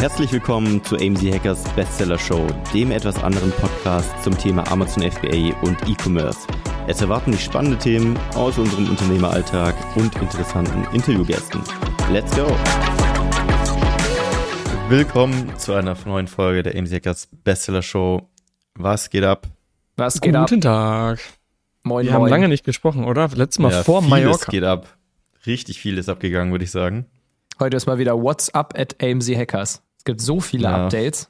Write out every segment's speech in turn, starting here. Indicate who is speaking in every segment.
Speaker 1: Herzlich willkommen zu AMZ Hackers Bestseller Show, dem etwas anderen Podcast zum Thema Amazon FBA und E-Commerce. Es erwarten dich spannende Themen aus unserem Unternehmeralltag und interessanten Interviewgästen. Let's go! Willkommen zu einer neuen Folge der AMZ Hackers Bestseller Show. Was geht ab?
Speaker 2: Was geht
Speaker 3: Guten
Speaker 2: ab?
Speaker 3: Tag.
Speaker 2: Moin,
Speaker 3: Wir
Speaker 2: moin.
Speaker 3: haben lange nicht gesprochen, oder? Letztes Mal
Speaker 1: Ja,
Speaker 3: vor
Speaker 1: vieles
Speaker 3: Mallorca.
Speaker 1: geht ab. Richtig viel ist abgegangen, würde ich sagen.
Speaker 2: Heute ist mal wieder WhatsApp at AMZ Hackers. Es gibt so viele
Speaker 1: Ja.
Speaker 2: Updates.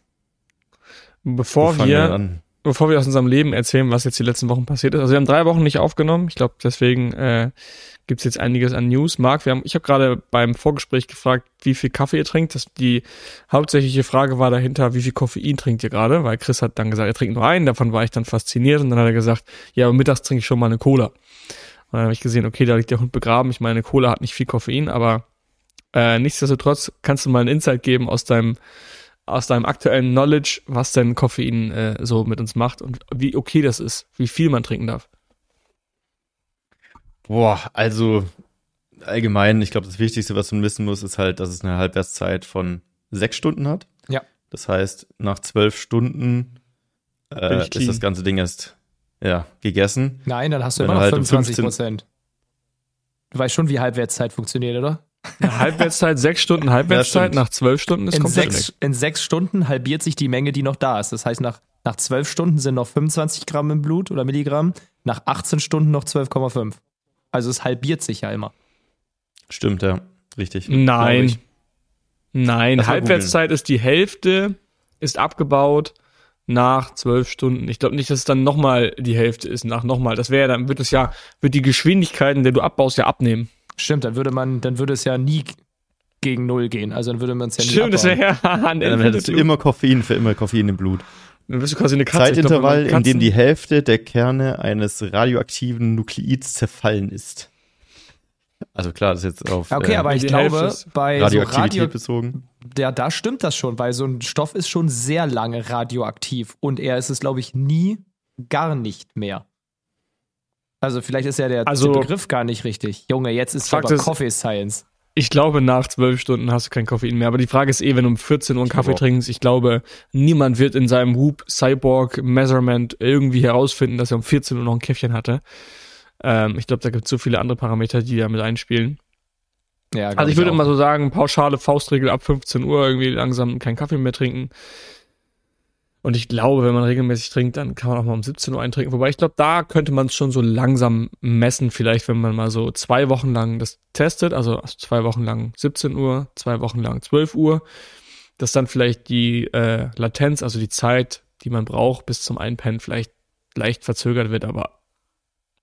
Speaker 3: Bevor wir,
Speaker 1: an?
Speaker 3: bevor wir aus unserem Leben erzählen, was jetzt die letzten Wochen passiert ist. Also wir haben drei Wochen nicht aufgenommen. Ich glaube, deswegen äh, gibt es jetzt einiges an News. Marc, wir haben, ich habe gerade beim Vorgespräch gefragt, wie viel Kaffee ihr trinkt. Das, die hauptsächliche Frage war dahinter, wie viel Koffein trinkt ihr gerade? Weil Chris hat dann gesagt, er trinkt nur einen. Davon war ich dann fasziniert. Und dann hat er gesagt, ja, aber mittags trinke ich schon mal eine Cola. Und dann habe ich gesehen, okay, da liegt der Hund begraben. Ich meine, Cola hat nicht viel Koffein, aber äh, nichtsdestotrotz kannst du mal einen Insight geben aus deinem aus deinem aktuellen Knowledge, was denn Koffein äh, so mit uns macht und wie okay das ist, wie viel man trinken darf.
Speaker 1: Boah, also allgemein, ich glaube, das Wichtigste, was man wissen muss, ist halt, dass es eine Halbwertszeit von sechs Stunden hat.
Speaker 2: Ja.
Speaker 1: Das heißt, nach zwölf Stunden äh, ist das ganze Ding erst ja, gegessen.
Speaker 2: Nein, dann hast du
Speaker 1: Wenn
Speaker 2: immer noch
Speaker 1: halt um
Speaker 2: 25
Speaker 1: 15
Speaker 2: Prozent. Du weißt schon, wie Halbwertszeit funktioniert, oder?
Speaker 3: Eine Halbwertszeit, sechs Stunden Halbwertszeit, nach zwölf Stunden ist
Speaker 2: In
Speaker 3: komplett
Speaker 2: sechs,
Speaker 3: weg.
Speaker 2: in sechs Stunden halbiert sich die Menge, die noch da ist. Das heißt, nach, nach zwölf Stunden sind noch 25 Gramm im Blut oder Milligramm, nach 18 Stunden noch 12,5. Also es halbiert sich ja immer.
Speaker 1: Stimmt, ja. Richtig.
Speaker 3: Nein. Nein, Halbwertszeit ist die Hälfte, ist abgebaut nach zwölf Stunden. Ich glaube nicht, dass es dann nochmal die Hälfte ist, nach nochmal. Das wäre, dann wird es ja, wird die Geschwindigkeit, in der du abbaust, ja abnehmen.
Speaker 2: Stimmt, dann würde man, dann würde es ja nie gegen Null gehen. Also dann würde man es ja nie
Speaker 3: Stimmt, das wäre ja ein
Speaker 1: dann hättest du immer Koffein für immer Koffein im Blut.
Speaker 3: Dann bist du quasi eine Katze. Glaub,
Speaker 1: Zeitintervall,
Speaker 3: man
Speaker 1: in dem die Hälfte der Kerne eines radioaktiven Nukleids zerfallen ist. Also klar, das ist jetzt auf
Speaker 2: Okay,
Speaker 1: äh,
Speaker 2: aber ich glaube, bei so
Speaker 1: Radioaktivität
Speaker 2: Radio,
Speaker 1: bezogen.
Speaker 2: ja, da stimmt das schon, weil so ein Stoff ist schon sehr lange radioaktiv und er ist es, glaube ich, nie gar nicht mehr. Also vielleicht ist ja der,
Speaker 3: Also-
Speaker 2: der Begriff gar nicht richtig. Junge, jetzt ist
Speaker 3: Fakt
Speaker 2: aber
Speaker 3: ist-
Speaker 2: Coffee Science.
Speaker 3: Ich glaube, nach zwölf Stunden hast du kein Koffein mehr. Aber die Frage ist eh, wenn du um 14 Uhr einen Kaffee
Speaker 1: auch.
Speaker 3: trinkst, ich glaube, niemand wird in seinem Whoop Cyborg Measurement irgendwie herausfinden, dass er um 14 Uhr noch ein Käffchen hatte. Ähm, ich glaube, da gibt es so viele andere Parameter, die da mit einspielen.
Speaker 2: Ja,
Speaker 3: Also ich würde
Speaker 2: auch.
Speaker 3: immer so sagen, pauschale Faustregel ab 15 Uhr irgendwie langsam keinen Kaffee mehr trinken. Und ich glaube, wenn man regelmäßig trinkt, dann kann man auch mal um 17 Uhr eintrinken. Wobei ich glaube, da könnte man es schon so langsam messen, vielleicht wenn man mal so zwei Wochen lang das testet, also zwei Wochen lang 17 Uhr, zwei Wochen lang 12 Uhr, dass dann vielleicht die äh, Latenz, also die Zeit, die man braucht bis zum Einpennen, vielleicht leicht verzögert wird, aber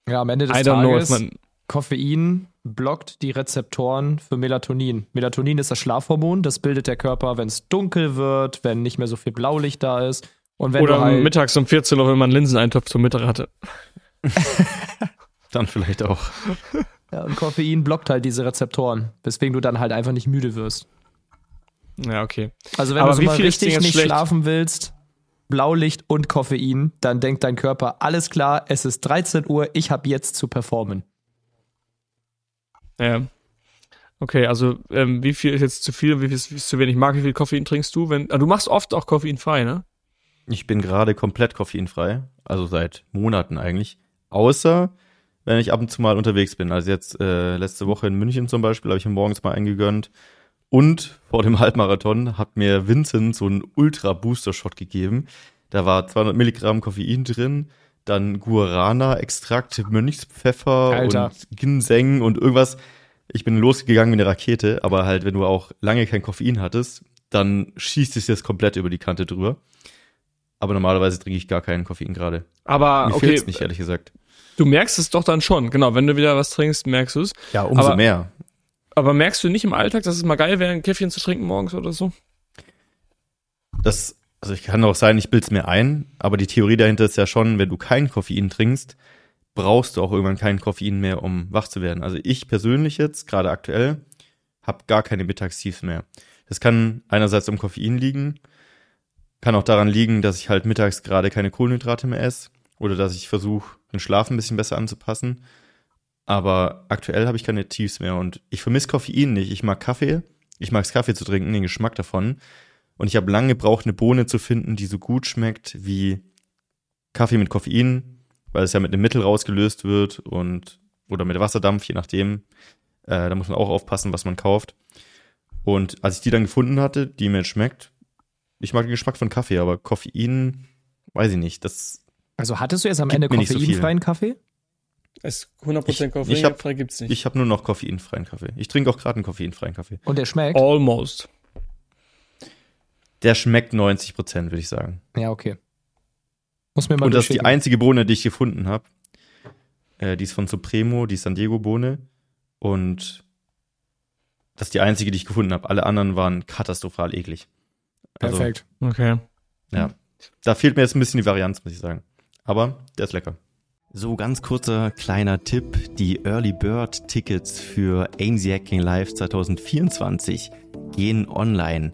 Speaker 2: Ja, am Ende des
Speaker 3: don't know,
Speaker 2: Tages,
Speaker 3: man
Speaker 2: Koffein blockt die Rezeptoren für Melatonin. Melatonin ist das Schlafhormon, das bildet der Körper, wenn es dunkel wird, wenn nicht mehr so viel Blaulicht da ist. Und wenn
Speaker 3: oder
Speaker 2: du halt,
Speaker 3: mittags um 14 Uhr, wenn man einen Linseneintopf zum Mittag hatte.
Speaker 1: Dann vielleicht auch.
Speaker 2: ja, und Koffein blockt halt diese Rezeptoren, weswegen du dann halt einfach nicht müde wirst.
Speaker 3: Ja, okay.
Speaker 2: Also wenn
Speaker 3: Aber
Speaker 2: du so
Speaker 3: wie
Speaker 2: mal richtig nicht
Speaker 3: schlecht?
Speaker 2: schlafen willst, Blaulicht und Koffein, dann denkt dein Körper, alles klar, es ist 13 Uhr, ich habe jetzt zu performen.
Speaker 3: Ja. Okay, also ähm, wie viel ist jetzt zu viel und wie viel ist, ist zu wenig? Marc, wie viel Koffein trinkst du? Wenn, ah, du machst oft auch koffeinfrei, ne?
Speaker 1: Ich bin gerade komplett koffeinfrei, also seit Monaten eigentlich. Außer wenn ich ab und zu mal unterwegs bin. Also jetzt äh, letzte Woche in München zum Beispiel habe ich mir morgens mal eingegönnt. Und vor dem Halbmarathon hat mir Vincent so einen Ultra-Booster-Shot gegeben. Da war 200 Milligramm Koffein drin, dann Guarana-Extrakt, Mönchspfeffer
Speaker 2: Alter.
Speaker 1: und Ginseng und irgendwas. Ich bin losgegangen wie eine Rakete, aber halt, wenn du auch lange kein Koffein hattest, dann schießt es jetzt komplett über die Kante drüber. Aber normalerweise trinke ich gar keinen Koffein gerade.
Speaker 3: Aber
Speaker 1: Mir
Speaker 3: okay,
Speaker 1: fehlt's nicht, ehrlich gesagt.
Speaker 3: du merkst es doch dann schon. Genau, wenn du wieder was trinkst, merkst du es.
Speaker 1: Ja, umso
Speaker 3: Aber-
Speaker 1: mehr.
Speaker 3: Aber merkst du nicht im Alltag, dass es mal geil wäre, ein Käffchen zu trinken morgens oder so?
Speaker 1: Das, also ich kann auch sein, ich bild's mir ein, aber die Theorie dahinter ist ja schon, wenn du kein Koffein trinkst, brauchst du auch irgendwann kein Koffein mehr, um wach zu werden. Also ich persönlich jetzt, gerade aktuell, habe gar keine Mittagstiefs mehr. Das kann einerseits am Koffein liegen, kann auch daran liegen, dass ich halt mittags gerade keine Kohlenhydrate mehr esse oder dass ich versuche, den Schlaf ein bisschen besser anzupassen. Aber aktuell habe ich keine Tiefs mehr und ich vermisse Koffein nicht. Ich mag Kaffee. Ich mag es Kaffee zu trinken, den Geschmack davon. Und ich habe lange gebraucht, eine Bohne zu finden, die so gut schmeckt wie Kaffee mit Koffein, weil es ja mit einem Mittel rausgelöst wird und oder mit Wasserdampf, je nachdem. Äh, da muss man auch aufpassen, was man kauft. Und als ich die dann gefunden hatte, die mir schmeckt, ich mag den Geschmack von Kaffee, aber Koffein, weiß ich nicht, das.
Speaker 2: Also hattest du jetzt am
Speaker 1: Gibt
Speaker 2: Ende
Speaker 1: nicht so
Speaker 2: koffeinfreien Kaffee?
Speaker 3: Es 100%
Speaker 1: Ich- ich
Speaker 3: Koffein
Speaker 1: hab-
Speaker 3: frei gibt's nicht.
Speaker 1: Ich habe nur noch koffeinfreien Kaffee. Ich trinke auch gerade einen koffeinfreien Kaffee.
Speaker 2: Und der schmeckt?
Speaker 3: Almost.
Speaker 1: Der schmeckt 90 Prozent, würde ich sagen.
Speaker 2: Ja, okay. Muss mir mal
Speaker 1: Und das ist die einzige Bohne, die ich gefunden habe. Äh, die ist von Supremo, die San Diego Bohne. Und das ist die einzige, die ich gefunden habe. Alle anderen waren katastrophal eklig. Also,
Speaker 2: Perfekt.
Speaker 3: Okay.
Speaker 1: Da fehlt mir jetzt ein bisschen die Varianz, muss ich sagen. Aber der ist lecker. So, ganz kurzer kleiner Tipp. Die Early Bird Tickets für AMZ Hacking Live 2024 gehen online.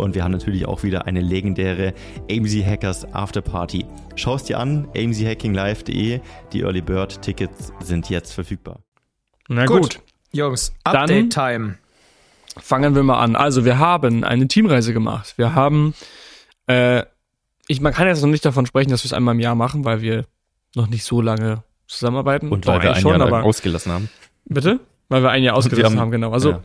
Speaker 1: und wir haben natürlich auch wieder eine legendäre AMZ Hackers Afterparty. Schau es dir an, amzhackinglive.de. Die Early Bird Tickets sind jetzt verfügbar.
Speaker 3: Na
Speaker 2: Gut.
Speaker 3: gut.
Speaker 2: Jungs,
Speaker 3: Dann-
Speaker 2: Update-Time.
Speaker 3: Fangen wir mal an. Also wir haben eine Teamreise gemacht. Wir haben, äh, ich, man kann jetzt noch nicht davon sprechen, dass wir es einmal im Jahr machen, weil wir noch nicht so lange zusammenarbeiten.
Speaker 1: Und
Speaker 3: Doch,
Speaker 1: weil wir
Speaker 3: eigentlich
Speaker 1: ein
Speaker 3: schon,
Speaker 1: Jahr ausgelassen haben.
Speaker 3: bitte, weil wir ein Jahr ausgelassen
Speaker 1: haben-
Speaker 3: haben, genau. Also
Speaker 1: ja.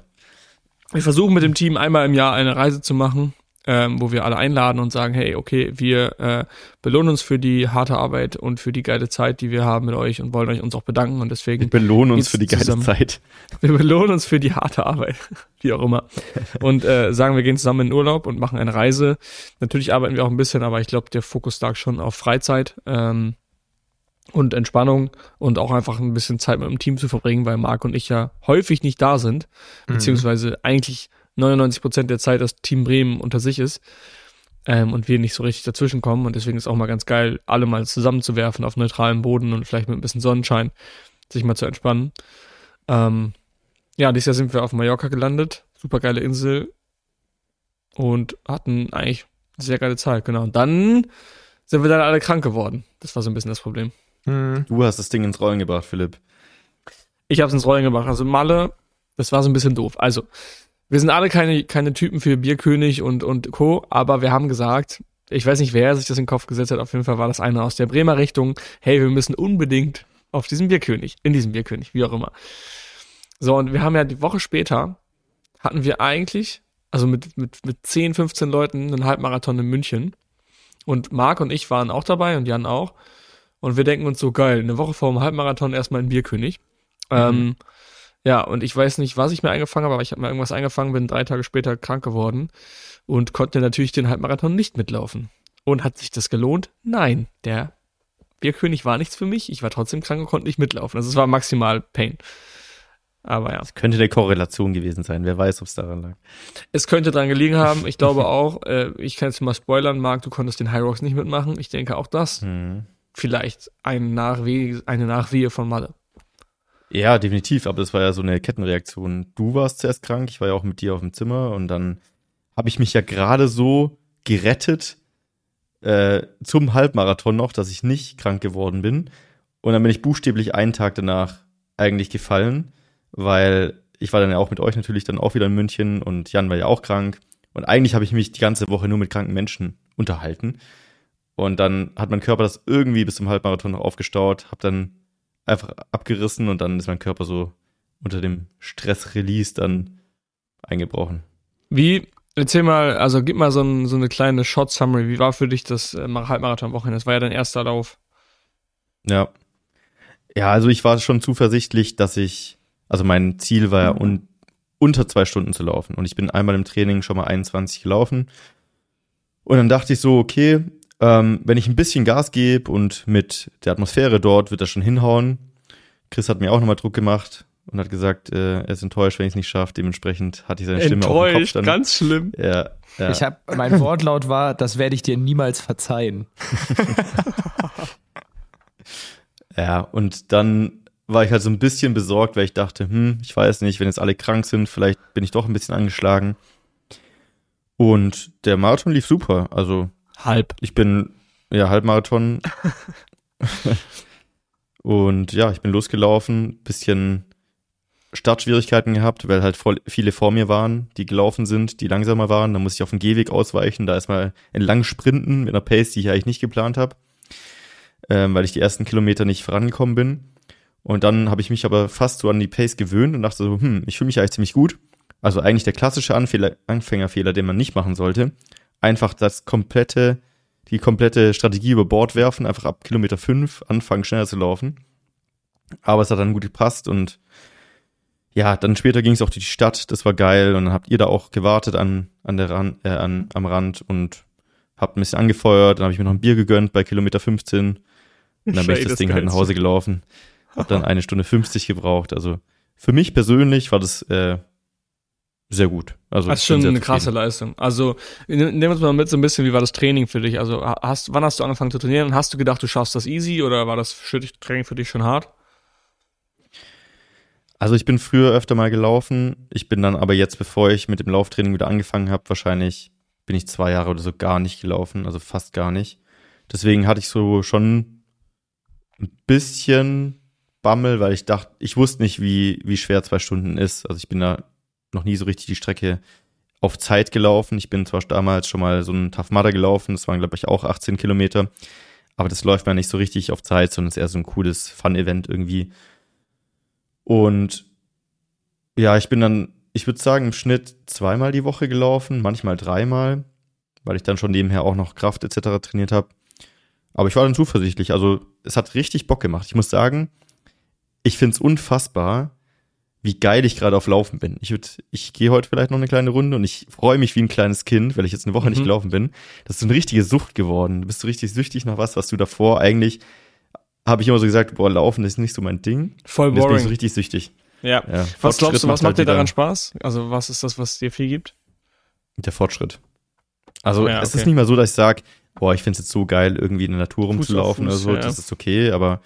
Speaker 3: Wir versuchen mit dem Team einmal im Jahr eine Reise zu machen, ähm, wo wir alle einladen und sagen, hey, okay, wir äh, belohnen uns für die harte Arbeit und für die geile Zeit, die wir haben mit euch und wollen euch uns auch bedanken und
Speaker 1: Wir
Speaker 3: deswegen
Speaker 1: belohnen uns für die geile
Speaker 3: zusammen.
Speaker 1: Zeit.
Speaker 3: wir belohnen uns für die harte Arbeit, wie auch immer. Und äh, sagen, wir gehen zusammen in den Urlaub und machen eine Reise. Natürlich arbeiten wir auch ein bisschen, aber ich glaube, der Fokus lag schon auf Freizeit ähm, und Entspannung und auch einfach ein bisschen Zeit mit dem Team zu verbringen, weil Marc und ich ja häufig nicht da sind, beziehungsweise eigentlich 99 Prozent der Zeit das Team Bremen unter sich ist ähm, und wir nicht so richtig dazwischen kommen und deswegen ist auch mal ganz geil, alle mal zusammenzuwerfen auf neutralem Boden und vielleicht mit ein bisschen Sonnenschein sich mal zu entspannen. Ähm, ja, dieses Jahr sind wir auf Mallorca gelandet, super geile Insel und hatten eigentlich sehr geile Zeit, genau. Und dann sind wir dann alle krank geworden. Das war so ein bisschen das Problem.
Speaker 2: Mhm.
Speaker 1: Du hast das Ding ins Rollen gebracht, Philipp.
Speaker 3: Ich habe es ins Rollen gebracht. Also Malle, das war so ein bisschen doof. Also, wir sind alle keine, keine Typen für Bierkönig und, und Co., aber wir haben gesagt, ich weiß nicht, wer sich das in den Kopf gesetzt hat, auf jeden Fall war das einer aus der Bremer Richtung, hey, wir müssen unbedingt auf diesen Bierkönig, in diesem Bierkönig, wie auch immer. So, und wir haben ja die Woche später, hatten wir eigentlich, also mit, mit, mit 10, 15 Leuten einen Halbmarathon in München. Und Marc und ich waren auch dabei und Jan auch. Und wir denken uns so, geil, eine Woche vor dem Halbmarathon erstmal ein Bierkönig. Ähm, ja, und ich weiß nicht, was ich mir eingefangen habe, aber ich habe mir irgendwas eingefangen, bin drei Tage später krank geworden und konnte natürlich den Halbmarathon nicht mitlaufen. Und hat sich das gelohnt? Nein, der Bierkönig war nichts für mich. Ich war trotzdem krank und konnte nicht mitlaufen. Also es war maximal Pain. Aber ja,
Speaker 1: Könnte eine Korrelation gewesen sein. Wer weiß, ob es daran lag.
Speaker 3: es könnte dran gelegen haben. Ich glaube auch, äh, ich kann jetzt mal spoilern, Marc, du konntest den High Rocks nicht mitmachen. Ich denke auch das.
Speaker 1: Mhm.
Speaker 3: Vielleicht ein Nachwehe, eine Nachwehe von Malle.
Speaker 1: Ja, definitiv, aber das war ja so eine Kettenreaktion. Du warst zuerst krank, ich war ja auch mit dir auf dem Zimmer und dann habe ich mich ja gerade so gerettet äh, zum Halbmarathon noch, dass ich nicht krank geworden bin. Und dann bin ich buchstäblich einen Tag danach eigentlich gefallen, weil ich war dann ja auch mit euch natürlich dann auch wieder in München und Jan war ja auch krank. Und eigentlich habe ich mich die ganze Woche nur mit kranken Menschen unterhalten. Und dann hat mein Körper das irgendwie bis zum Halbmarathon noch aufgestaut, habe dann einfach abgerissen und dann ist mein Körper so unter dem Stress-Release dann eingebrochen.
Speaker 3: Wie, erzähl mal, also gib mal so, ein, so eine kleine Short-Summary. Wie war für dich das äh, Halbmarathon-Wochenende? Das war ja dein erster Lauf.
Speaker 1: Ja. Ja, also ich war schon zuversichtlich, dass ich, also mein Ziel war ja un, unter zwei Stunden zu laufen. Und ich bin einmal im Training schon mal 21 gelaufen. Und dann dachte ich so, okay, ähm, wenn ich ein bisschen Gas gebe und mit der Atmosphäre dort wird das schon hinhauen. Chris hat mir auch nochmal Druck gemacht. und hat gesagt, äh, er ist enttäuscht, wenn ich es nicht schaffe. Dementsprechend hatte ich seine Stimme auf dem Kopf
Speaker 3: Enttäuscht,
Speaker 1: dann.
Speaker 3: ganz schlimm.
Speaker 1: ja, ja.
Speaker 2: Ich habe mein Wortlaut war, das werde ich dir niemals verzeihen.
Speaker 1: Ja, und dann war ich halt so ein bisschen besorgt, weil ich dachte, hm, ich weiß nicht, wenn jetzt alle krank sind, vielleicht bin ich doch ein bisschen angeschlagen. Und der Marathon lief super. Also
Speaker 3: Halb.
Speaker 1: ich bin ja Halbmarathon. und ja, ich bin losgelaufen, bisschen Startschwierigkeiten gehabt, weil halt voll viele vor mir waren, die gelaufen sind, die langsamer waren. Da muss ich auf den Gehweg ausweichen, da erstmal entlang sprinten mit einer Pace, die ich eigentlich nicht geplant habe, ähm, weil ich die ersten Kilometer nicht vorangekommen bin. Und dann habe ich mich aber fast so an die Pace gewöhnt und dachte so, hm, ich fühle mich eigentlich ziemlich gut. Also eigentlich der klassische Anfängerfehler, den man nicht machen sollte. Einfach das komplette, die komplette Strategie über Bord werfen, einfach ab Kilometer 5 anfangen, schneller zu laufen. Aber es hat dann gut gepasst und ja, dann später ging es auch durch die Stadt, das war geil und dann habt ihr da auch gewartet an, an der Rand, äh, an, am Rand und habt ein bisschen angefeuert, dann habe ich mir noch ein Bier gegönnt bei Kilometer 15 und dann bin ich das Ding halt nach Hause gelaufen. Hab dann eine Stunde 50 gebraucht. Also für mich persönlich war das äh, sehr gut. Also
Speaker 3: Das ist schon eine krasse. Leistung. Also, nehmen wir uns mal mit so ein bisschen, wie war das Training für dich? Also, hast, wann hast du angefangen zu trainieren? Hast du gedacht, du schaffst das easy oder war das für dich, Training für dich schon hart?
Speaker 1: Also ich bin früher öfter mal gelaufen. Ich bin dann aber jetzt, bevor ich mit dem Lauftraining wieder angefangen habe, wahrscheinlich bin ich zwei Jahre oder so gar nicht gelaufen, also fast gar nicht. Deswegen hatte ich so schon ein bisschen Bammel, weil ich dachte, ich wusste nicht, wie, wie schwer zwei Stunden ist. Also ich bin da noch nie so richtig die Strecke auf Zeit gelaufen. Ich bin zwar damals schon mal so einen Tough Mudder gelaufen, das waren glaube ich auch 18 Kilometer, aber das läuft man nicht so richtig auf Zeit, sondern ist eher so ein cooles Fun-Event irgendwie. Und ja, ich bin dann, ich würde sagen, im Schnitt zweimal die Woche gelaufen, manchmal dreimal, weil ich dann schon nebenher auch noch Kraft etc. trainiert habe. Aber ich war dann zuversichtlich. Also es hat richtig Bock gemacht. Ich muss sagen, ich find's unfassbar, wie geil ich gerade auf Laufen bin. Ich würd, ich gehe heute vielleicht noch eine kleine Runde und ich freue mich wie ein kleines Kind, weil ich jetzt eine Woche nicht
Speaker 3: Mhm.
Speaker 1: gelaufen bin. Das ist so eine richtige Sucht geworden. Du bist so richtig süchtig nach was, was du davor eigentlich, habe ich immer so gesagt, boah, Laufen ist nicht so mein Ding.
Speaker 3: Voll
Speaker 1: Und jetzt bin ich so
Speaker 3: boring.
Speaker 1: richtig süchtig.
Speaker 3: Ja.
Speaker 1: Ja,
Speaker 3: Was glaubst du, was macht
Speaker 1: halt
Speaker 3: dir daran Spaß? Also, was ist das, was dir viel gibt?
Speaker 1: Der Fortschritt. Also
Speaker 3: Ja,
Speaker 1: es
Speaker 3: okay.
Speaker 1: ist nicht mal so, dass ich sage, boah, ich find's jetzt so geil, irgendwie in der Natur rumzulaufen
Speaker 3: Fuß,
Speaker 1: oder so,
Speaker 3: ja.
Speaker 1: das ist okay, aber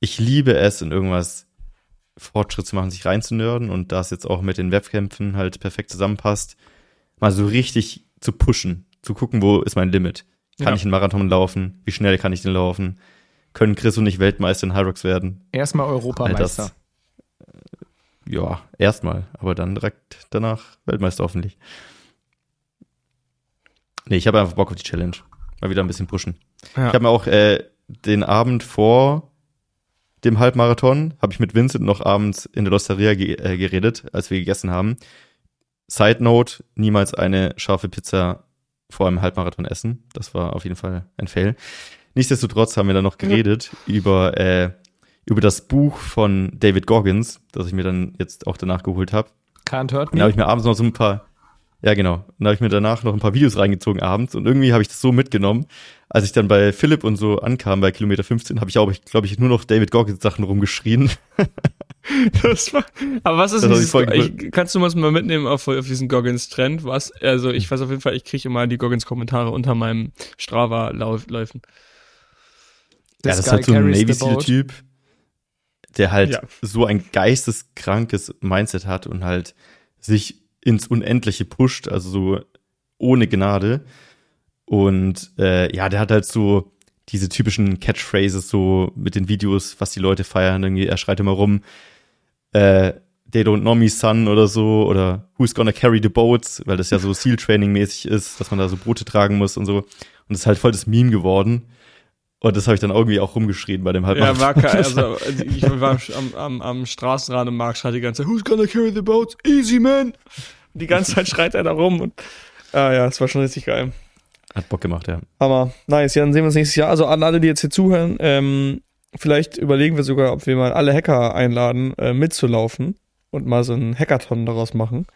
Speaker 1: ich liebe es, in irgendwas Fortschritt zu machen, sich reinzunörden und da es jetzt auch mit den Wettkämpfen halt perfekt zusammenpasst, mal so richtig zu pushen, zu gucken, wo ist mein Limit. Kann
Speaker 3: Ja.
Speaker 1: ich einen Marathon laufen? Wie schnell kann ich den laufen? Können Chris und ich Weltmeister in Hyrox werden?
Speaker 2: Erstmal Europameister.
Speaker 1: das, äh, ja, erstmal, aber dann direkt danach Weltmeister hoffentlich. Nee, ich habe einfach Bock auf die Challenge. Mal wieder ein bisschen pushen.
Speaker 3: Ja.
Speaker 1: Ich habe mir auch äh, den Abend vor dem Halbmarathon, habe ich mit Vincent noch abends in der Losteria ge äh, geredet, als wir gegessen haben. Side Note, niemals eine scharfe Pizza vor einem Halbmarathon essen. Das war auf jeden Fall ein Fail. Nichtsdestotrotz haben wir dann noch geredet über, äh, über das Buch von David Goggins, das ich mir dann jetzt auch danach geholt habe.
Speaker 2: Can't hurt
Speaker 1: Dann habe
Speaker 2: me.
Speaker 1: ich mir abends noch so ein paar, ja genau, dann habe ich mir danach noch ein paar Videos reingezogen abends und irgendwie habe ich das so mitgenommen. Als ich dann bei Philipp und so ankam bei Kilometer 15, habe ich auch, glaube ich, nur noch David Goggins Sachen rumgeschrien.
Speaker 3: Das war, aber was ist
Speaker 1: Das
Speaker 3: dieses, ich, kannst du uns mal mitnehmen auf, auf diesen Goggins-Trend? Was? Also ich weiß auf jeden Fall, ich kriege immer die Goggins-Kommentare unter meinem Strava-Läufen.
Speaker 1: ja, das ist halt so ein Navy Seal
Speaker 2: boat.
Speaker 1: Typ, der halt
Speaker 3: Ja.
Speaker 1: so ein geisteskrankes Mindset hat und halt sich ins Unendliche pusht, also so ohne Gnade. Und äh, ja, der hat halt so diese typischen Catchphrases so mit den Videos, was die Leute feiern. Irgendwie, er schreit immer rum, äh, they don't know me, son oder so, oder who's gonna carry the boats, weil das ja so Seal-Training-mäßig ist, dass man da so Boote tragen muss und so. Und das ist halt voll das Meme geworden. Und das habe ich dann irgendwie auch rumgeschrien bei dem
Speaker 3: Ja,
Speaker 1: Halbmarathon.
Speaker 3: war kein, also ich war am, am, am Straßenrand und Marc schreit die ganze Zeit, who's gonna carry the boat? Easy, man! Und die ganze Zeit schreit er da rum und ah ja, es war schon richtig geil.
Speaker 1: Hat Bock gemacht, ja.
Speaker 3: Hammer. Nice, ja, dann sehen wir uns nächstes Jahr. Also an alle, die jetzt hier zuhören, ähm, vielleicht überlegen wir sogar, ob wir mal alle Hacker einladen, äh, mitzulaufen und mal so einen Hackathon daraus machen.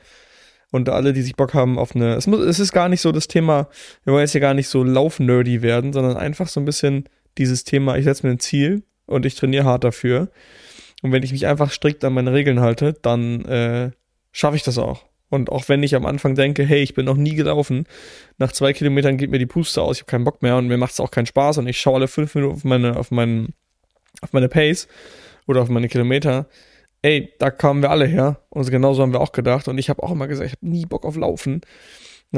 Speaker 3: Und alle, die sich Bock haben auf eine, es muss, es ist gar nicht so das Thema, wir wollen jetzt hier gar nicht so laufnerdy werden, sondern einfach so ein bisschen dieses Thema, ich setze mir ein Ziel und ich trainiere hart dafür. Und wenn ich mich einfach strikt an meine Regeln halte, dann äh, schaffe ich das auch. Und auch wenn ich am Anfang denke, hey, ich bin noch nie gelaufen, nach zwei Kilometern geht mir die Puste aus, ich habe keinen Bock mehr und mir macht es auch keinen Spaß und ich schaue alle fünf Minuten auf meine, auf meinen, auf meine Pace oder auf meine Kilometer. Ey, da kamen wir alle her und genauso haben wir auch gedacht und ich habe auch immer gesagt, ich habe nie Bock auf Laufen. Und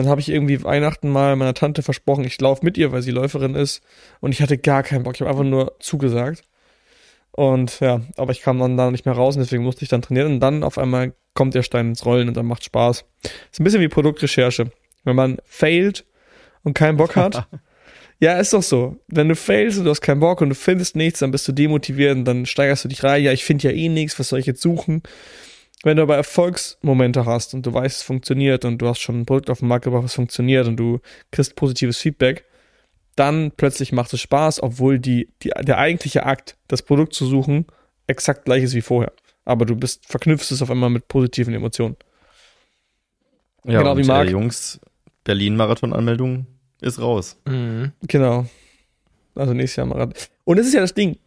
Speaker 3: dann habe ich irgendwie Weihnachten mal meiner Tante versprochen, ich laufe mit ihr, weil sie Läuferin ist und ich hatte gar keinen Bock, ich habe einfach nur zugesagt. Und ja, aber ich kam dann da nicht mehr raus und deswegen musste ich dann trainieren und dann auf einmal kommt der Stein ins Rollen und dann macht Spaß. Ist ein bisschen wie Produktrecherche. Wenn man failt und keinen Bock hat. ja, ist doch so. Wenn du failst und du hast keinen Bock und du findest nichts, dann bist du demotiviert und dann steigerst du dich rein. Ja, ich finde ja eh nichts, was soll ich jetzt suchen? Wenn du aber Erfolgsmomente hast und du weißt, es funktioniert und du hast schon ein Produkt auf den Markt gebracht, was funktioniert und du kriegst positives Feedback, dann plötzlich macht es Spaß, obwohl die, die, der eigentliche Akt, das Produkt zu suchen, exakt gleich ist wie vorher. Aber du bist, verknüpfst es auf einmal mit positiven Emotionen.
Speaker 1: Ja, genau, wie Marc. Äh, Jungs, Berlin-Marathon-Anmeldung ist raus.
Speaker 3: Mhm. Genau. Also nächstes Jahr Marathon. Und das ist ja das Ding.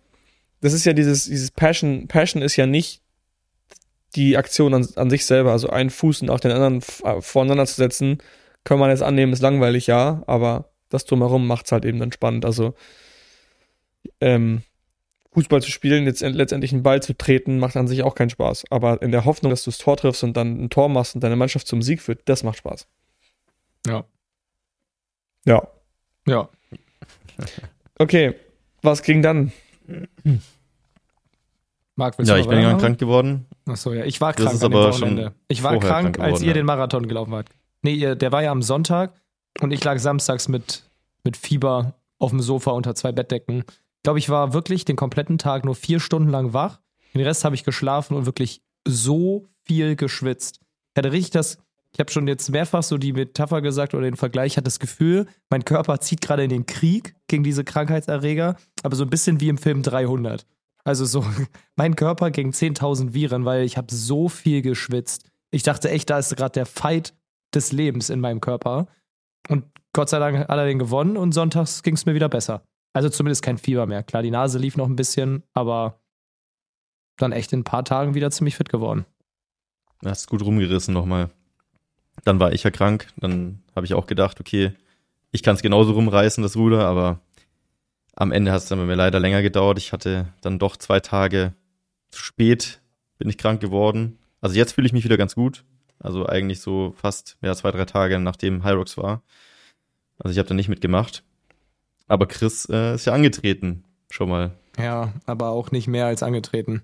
Speaker 3: Das ist ja dieses, dieses Passion. Passion ist ja nicht die Aktion an, an sich selber, also einen Fuß nach den anderen äh, voreinander zu setzen, kann man jetzt annehmen, ist langweilig, ja, aber das drumherum macht es halt eben dann spannend. Also ähm, Fußball zu spielen, jetzt letztendlich einen Ball zu treten, macht an sich auch keinen Spaß. Aber in der Hoffnung, dass du das Tor triffst und dann ein Tor machst und deine Mannschaft zum Sieg führt, das macht Spaß.
Speaker 2: Ja.
Speaker 3: Ja.
Speaker 2: Ja.
Speaker 3: Okay, was ging dann?
Speaker 1: Marc, willst ja, ich bin ja krank geworden.
Speaker 2: Achso, ja, ich war krank
Speaker 1: das aber Schon
Speaker 2: ich war krank, krank als ihr ja. den Marathon gelaufen habt. Nee, der war ja am Sonntag und ich lag samstags mit, mit Fieber auf dem Sofa unter zwei Bettdecken. Ich glaube, ich war wirklich den kompletten Tag nur vier Stunden lang wach. Den Rest habe ich geschlafen und wirklich so viel geschwitzt. Ich hatte richtig das, ich habe schon jetzt mehrfach so die Metapher gesagt oder den Vergleich, ich hatte das Gefühl, mein Körper zieht gerade in den Krieg gegen diese Krankheitserreger, aber so ein bisschen wie im Film 300. Also so mein Körper gegen 10.000 Viren, weil ich habe so viel geschwitzt. Ich dachte echt, da ist gerade der Fight des Lebens in meinem Körper. Und Gott sei Dank hat er den gewonnen und sonntags ging es mir wieder besser. Also zumindest kein Fieber mehr. Klar, die Nase lief noch ein bisschen, aber dann echt in ein paar Tagen wieder ziemlich fit geworden.
Speaker 1: Hast gut rumgerissen nochmal. Dann war ich ja krank. Dann habe ich auch gedacht, okay, ich kann es genauso rumreißen, das Ruder, aber am Ende hat es dann bei mir leider länger gedauert. Ich hatte dann doch zwei Tage zu spät, bin ich krank geworden. Also jetzt fühle ich mich wieder ganz gut. Also eigentlich so fast ja, zwei, drei Tage nachdem Hyrox war. Also ich habe da nicht mitgemacht. Aber Chris äh, ist ja angetreten, schon mal.
Speaker 2: Ja, aber auch nicht mehr als angetreten.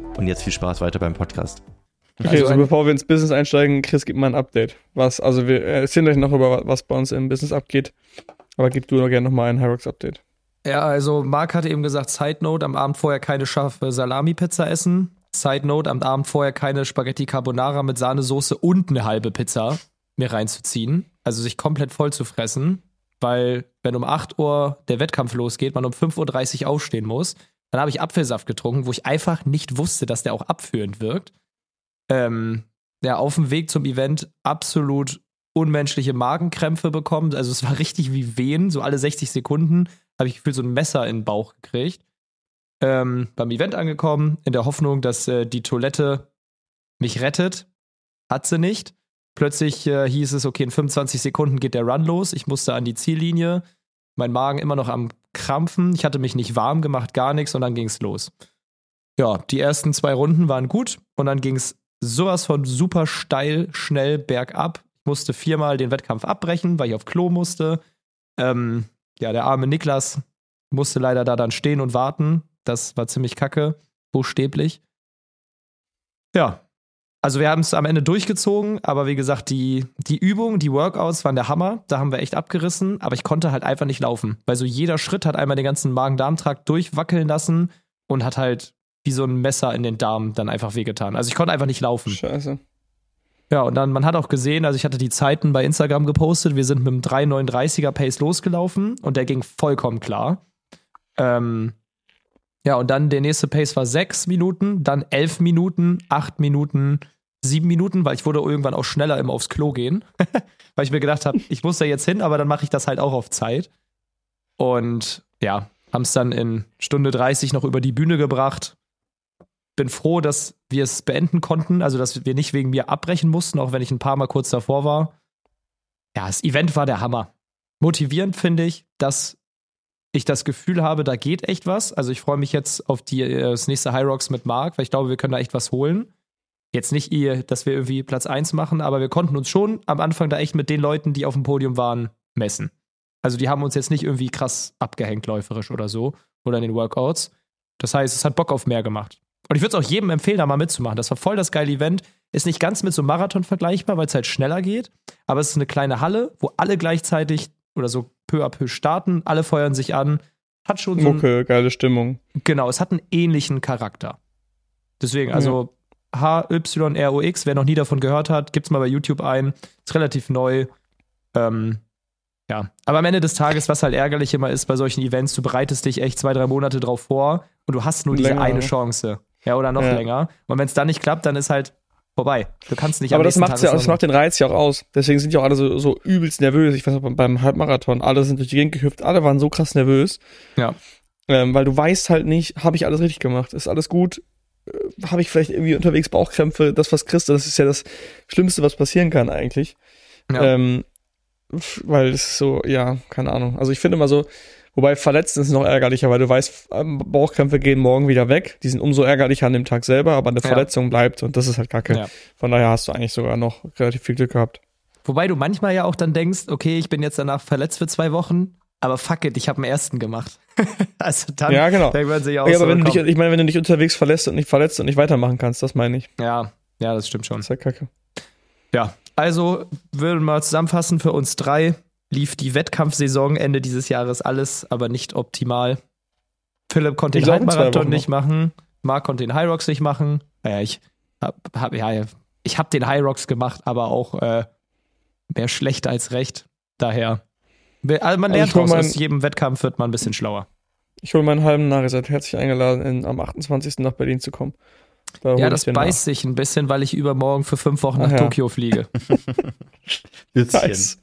Speaker 1: Und jetzt viel Spaß weiter beim Podcast.
Speaker 3: Okay, also, also bevor wir ins Business einsteigen, Chris, gib mal ein Update. Was, also wir erzählen euch noch über was bei uns im Business abgeht. Aber gib du doch gerne nochmal ein Hyrox-Update.
Speaker 2: Ja, also Marc hatte eben gesagt, Side Note, am Abend vorher keine scharfe Salami-Pizza essen. Side Note, am Abend vorher keine Spaghetti Carbonara mit Sahnesoße und eine halbe Pizza mir reinzuziehen. Also sich komplett voll zu fressen. Weil, wenn um 8 Uhr der Wettkampf losgeht, man um 5.30 Uhr aufstehen muss. Dann habe ich Apfelsaft getrunken, wo ich einfach nicht wusste, dass der auch abführend wirkt. Ähm, ja, auf dem Weg zum Event absolut unmenschliche Magenkrämpfe bekommen. Also es war richtig wie Wehen, so alle 60 Sekunden habe ich gefühlt so ein Messer in den Bauch gekriegt. Ähm, beim Event angekommen, in der Hoffnung, dass äh, die Toilette mich rettet. Hat sie nicht. Plötzlich äh, hieß es, okay, in 25 Sekunden geht der Run los. Ich musste an die Ziellinie. Mein Magen immer noch am Krampfen. Ich hatte mich nicht warm gemacht, gar nichts und dann ging es los. Ja, die ersten zwei Runden waren gut und dann ging es sowas von super steil, schnell bergab. Ich musste viermal den Wettkampf abbrechen, weil ich auf Klo musste. Ähm, ja, der arme Niklas musste leider da dann stehen und warten. Das war ziemlich kacke, buchstäblich. Ja, also wir haben es am Ende durchgezogen, aber wie gesagt, die, die Übung, die Workouts waren der Hammer. Da haben wir echt abgerissen, aber ich konnte halt einfach nicht laufen. Weil so jeder Schritt hat einmal den ganzen Magen-Darm-Trakt durchwackeln lassen und hat halt wie so ein Messer in den Darm dann einfach wehgetan. Also ich konnte einfach nicht laufen.
Speaker 3: Scheiße.
Speaker 2: Ja, und dann, man hat auch gesehen, also ich hatte die Zeiten bei Instagram gepostet, wir sind mit einem 3,39er Pace losgelaufen und der ging vollkommen klar. Ähm, ja, und dann der nächste Pace war sechs Minuten, dann elf Minuten, acht Minuten, sieben Minuten, weil ich wurde irgendwann auch schneller immer aufs Klo gehen, weil ich mir gedacht habe, ich muss da jetzt hin, aber dann mache ich das halt auch auf Zeit. Und ja, haben es dann in Stunde 30 noch über die Bühne gebracht. Bin froh, dass wir es beenden konnten, also dass wir nicht wegen mir abbrechen mussten, auch wenn ich ein paar Mal kurz davor war. Ja, das Event war der Hammer. Motivierend finde ich, dass ich das Gefühl habe, da geht echt was. Also ich freue mich jetzt auf die, äh, das nächste High Rocks mit Mark, weil ich glaube, wir können da echt was holen. Jetzt nicht dass wir irgendwie Platz 1 machen, aber wir konnten uns schon am Anfang da echt mit den Leuten, die auf dem Podium waren, messen. Also die haben uns jetzt nicht irgendwie krass abgehängt läuferisch oder so oder in den Workouts. Das heißt, es hat Bock auf mehr gemacht. Und ich würde es auch jedem empfehlen, da mal mitzumachen. Das war voll das geile Event. Ist nicht ganz mit so einem Marathon vergleichbar, weil es halt schneller geht. Aber es ist eine kleine Halle, wo alle gleichzeitig oder so peu à peu starten. Alle feuern sich an. Hat schon so.
Speaker 3: Mucke, geile Stimmung.
Speaker 2: Genau, es hat einen ähnlichen Charakter. Deswegen, also ja. HYROX, wer noch nie davon gehört hat, gibt's mal bei YouTube ein. Ist relativ neu. Ähm, ja, aber am Ende des Tages, was halt ärgerlich immer ist bei solchen Events, du bereitest dich echt zwei, drei Monate drauf vor und du hast nur diese länger. eine Chance. Ja, oder noch ja. länger. Und wenn es dann nicht klappt, dann ist halt vorbei. Du kannst nicht
Speaker 3: Aber das macht ja, das macht den Reiz ja auch aus. Deswegen sind ja auch alle so, so übelst nervös. Ich weiß noch, beim Halbmarathon, alle sind durch die Gegend gehüpft, alle waren so krass nervös.
Speaker 2: Ja.
Speaker 3: Ähm, weil du weißt halt nicht, habe ich alles richtig gemacht? Ist alles gut? Äh, habe ich vielleicht irgendwie unterwegs Bauchkrämpfe? Das, was kriegst das ist ja das Schlimmste, was passieren kann eigentlich. Ja. Ähm, weil es ist so, ja, keine Ahnung. Also ich finde immer so, Wobei Verletzten ist noch ärgerlicher, weil du weißt, ähm, Bauchkrämpfe gehen morgen wieder weg. Die sind umso ärgerlicher an dem Tag selber, aber eine ja. Verletzung bleibt und das ist halt kacke. Ja. Von daher hast du eigentlich sogar noch relativ viel Glück gehabt.
Speaker 2: Wobei du manchmal ja auch dann denkst, okay, ich bin jetzt danach verletzt für zwei Wochen, aber fuck it, ich habe den ersten gemacht.
Speaker 3: also dann ja, genau. denkt man sich auch ja, aber so, wenn du dich, ich meine, wenn du dich unterwegs verlässt und nicht verletzt und nicht weitermachen kannst, das meine ich.
Speaker 2: Ja, ja, das stimmt schon. Das ist
Speaker 3: halt kacke.
Speaker 2: Ja, also würden wir mal zusammenfassen für uns drei lief die Wettkampfsaison Ende dieses Jahres alles, aber nicht optimal. Philipp konnte den Halbmarathon nicht machen, Marc konnte den High Rocks nicht machen. Naja, ich hab, hab ja, ich habe den High Rocks gemacht, aber auch äh, mehr schlecht als recht. Daher, also man lernt also aus jedem Wettkampf wird man ein bisschen schlauer.
Speaker 3: Ich hole meinen halben nach. Ihr seid herzlich eingeladen, in, am 28. nach Berlin zu kommen.
Speaker 2: Da ja, das beißt nach. sich ein bisschen, weil ich übermorgen für fünf Wochen nach Ach, Tokio fliege.
Speaker 3: nice.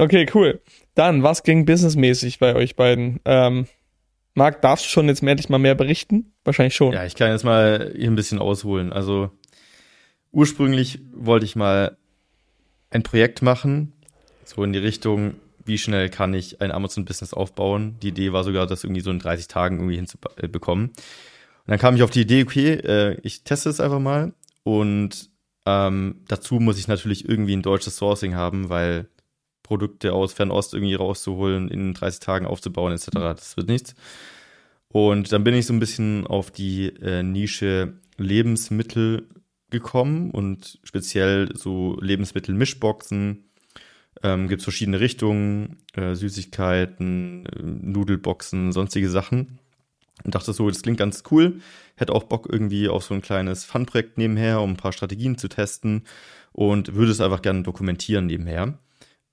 Speaker 3: Okay, cool. Dann, was ging businessmäßig bei euch beiden? Ähm, Marc, darfst du schon jetzt endlich mal mehr berichten? Wahrscheinlich schon.
Speaker 1: Ja, ich kann jetzt mal hier ein bisschen ausholen. Also ursprünglich wollte ich mal ein Projekt machen, so in die Richtung, wie schnell kann ich ein Amazon-Business aufbauen. Die Idee war sogar, das irgendwie so in 30 Tagen irgendwie hinzubekommen. Und dann kam ich auf die Idee, okay, äh, ich teste es einfach mal und ähm, dazu muss ich natürlich irgendwie ein deutsches Sourcing haben, weil Produkte aus Fernost irgendwie rauszuholen, in 30 Tagen aufzubauen, etc. Das wird nichts. Und dann bin ich so ein bisschen auf die äh, Nische Lebensmittel gekommen und speziell so Lebensmittel-Mischboxen. Ähm, Gibt es verschiedene Richtungen, äh, Süßigkeiten, äh, Nudelboxen, sonstige Sachen. Und dachte so, das klingt ganz cool. Hätte auch Bock irgendwie auf so ein kleines Fun-Projekt nebenher, um ein paar Strategien zu testen und würde es einfach gerne dokumentieren nebenher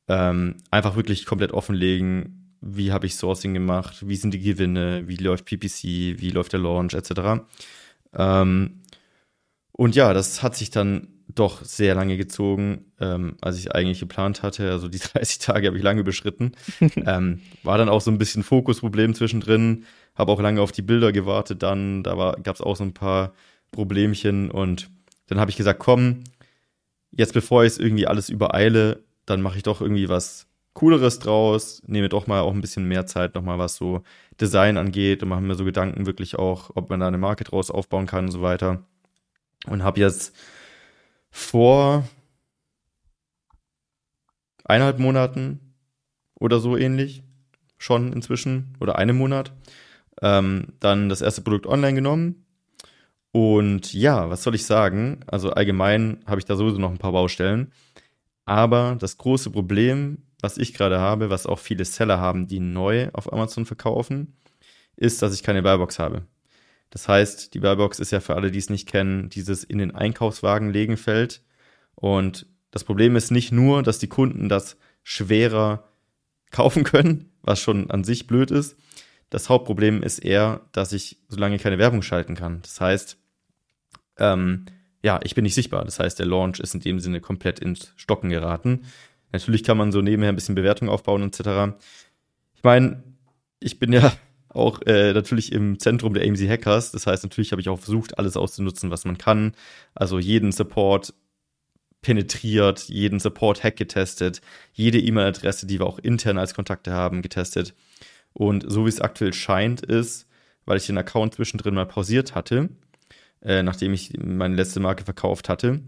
Speaker 1: ähm, einfach wirklich komplett offenlegen, wie habe ich Sourcing gemacht, wie sind die Gewinne, wie läuft PPC, wie läuft der Launch etc. Ähm, und ja, das hat sich dann doch sehr lange gezogen, ähm, als ich eigentlich geplant hatte. Also die 30 Tage habe ich lange überschritten. ähm, war dann auch so ein bisschen Fokusproblem zwischendrin. Habe auch lange auf die Bilder gewartet. Dann da gab es auch so ein paar Problemchen und dann habe ich gesagt, komm, jetzt bevor ich es irgendwie alles übereile, dann mache ich doch irgendwie was Cooleres draus, nehme doch mal auch ein bisschen mehr Zeit, nochmal was so Design angeht und mache mir so Gedanken wirklich auch, ob man da eine Marke draus aufbauen kann und so weiter. Und habe jetzt vor eineinhalb Monaten oder so ähnlich, schon inzwischen, oder einem Monat, ähm, dann das erste Produkt online genommen. Und ja, was soll ich sagen? Also allgemein habe ich da sowieso noch ein paar Baustellen. Aber das große Problem, was ich gerade habe, was auch viele Seller haben, die neu auf Amazon verkaufen, ist, dass ich keine Buybox habe. Das heißt, die Buybox ist ja für alle, die es nicht kennen, dieses in den Einkaufswagen legen Feld. Und das Problem ist nicht nur, dass die Kunden das schwerer kaufen können, was schon an sich blöd ist. Das Hauptproblem ist eher, dass ich so lange keine Werbung schalten kann. Das heißt, ähm, ja, ich bin nicht sichtbar. Das heißt, der Launch ist in dem Sinne komplett ins Stocken geraten. Natürlich kann man so nebenher ein bisschen Bewertung aufbauen etc. Ich meine, ich bin ja auch äh, natürlich im Zentrum der AMC Hackers. Das heißt, natürlich habe ich auch versucht, alles auszunutzen, was man kann. Also jeden Support penetriert, jeden Support-Hack getestet, jede E-Mail-Adresse, die wir auch intern als Kontakte haben, getestet. Und so wie es aktuell scheint, ist, weil ich den Account zwischendrin mal pausiert hatte, äh, nachdem ich meine letzte Marke verkauft hatte,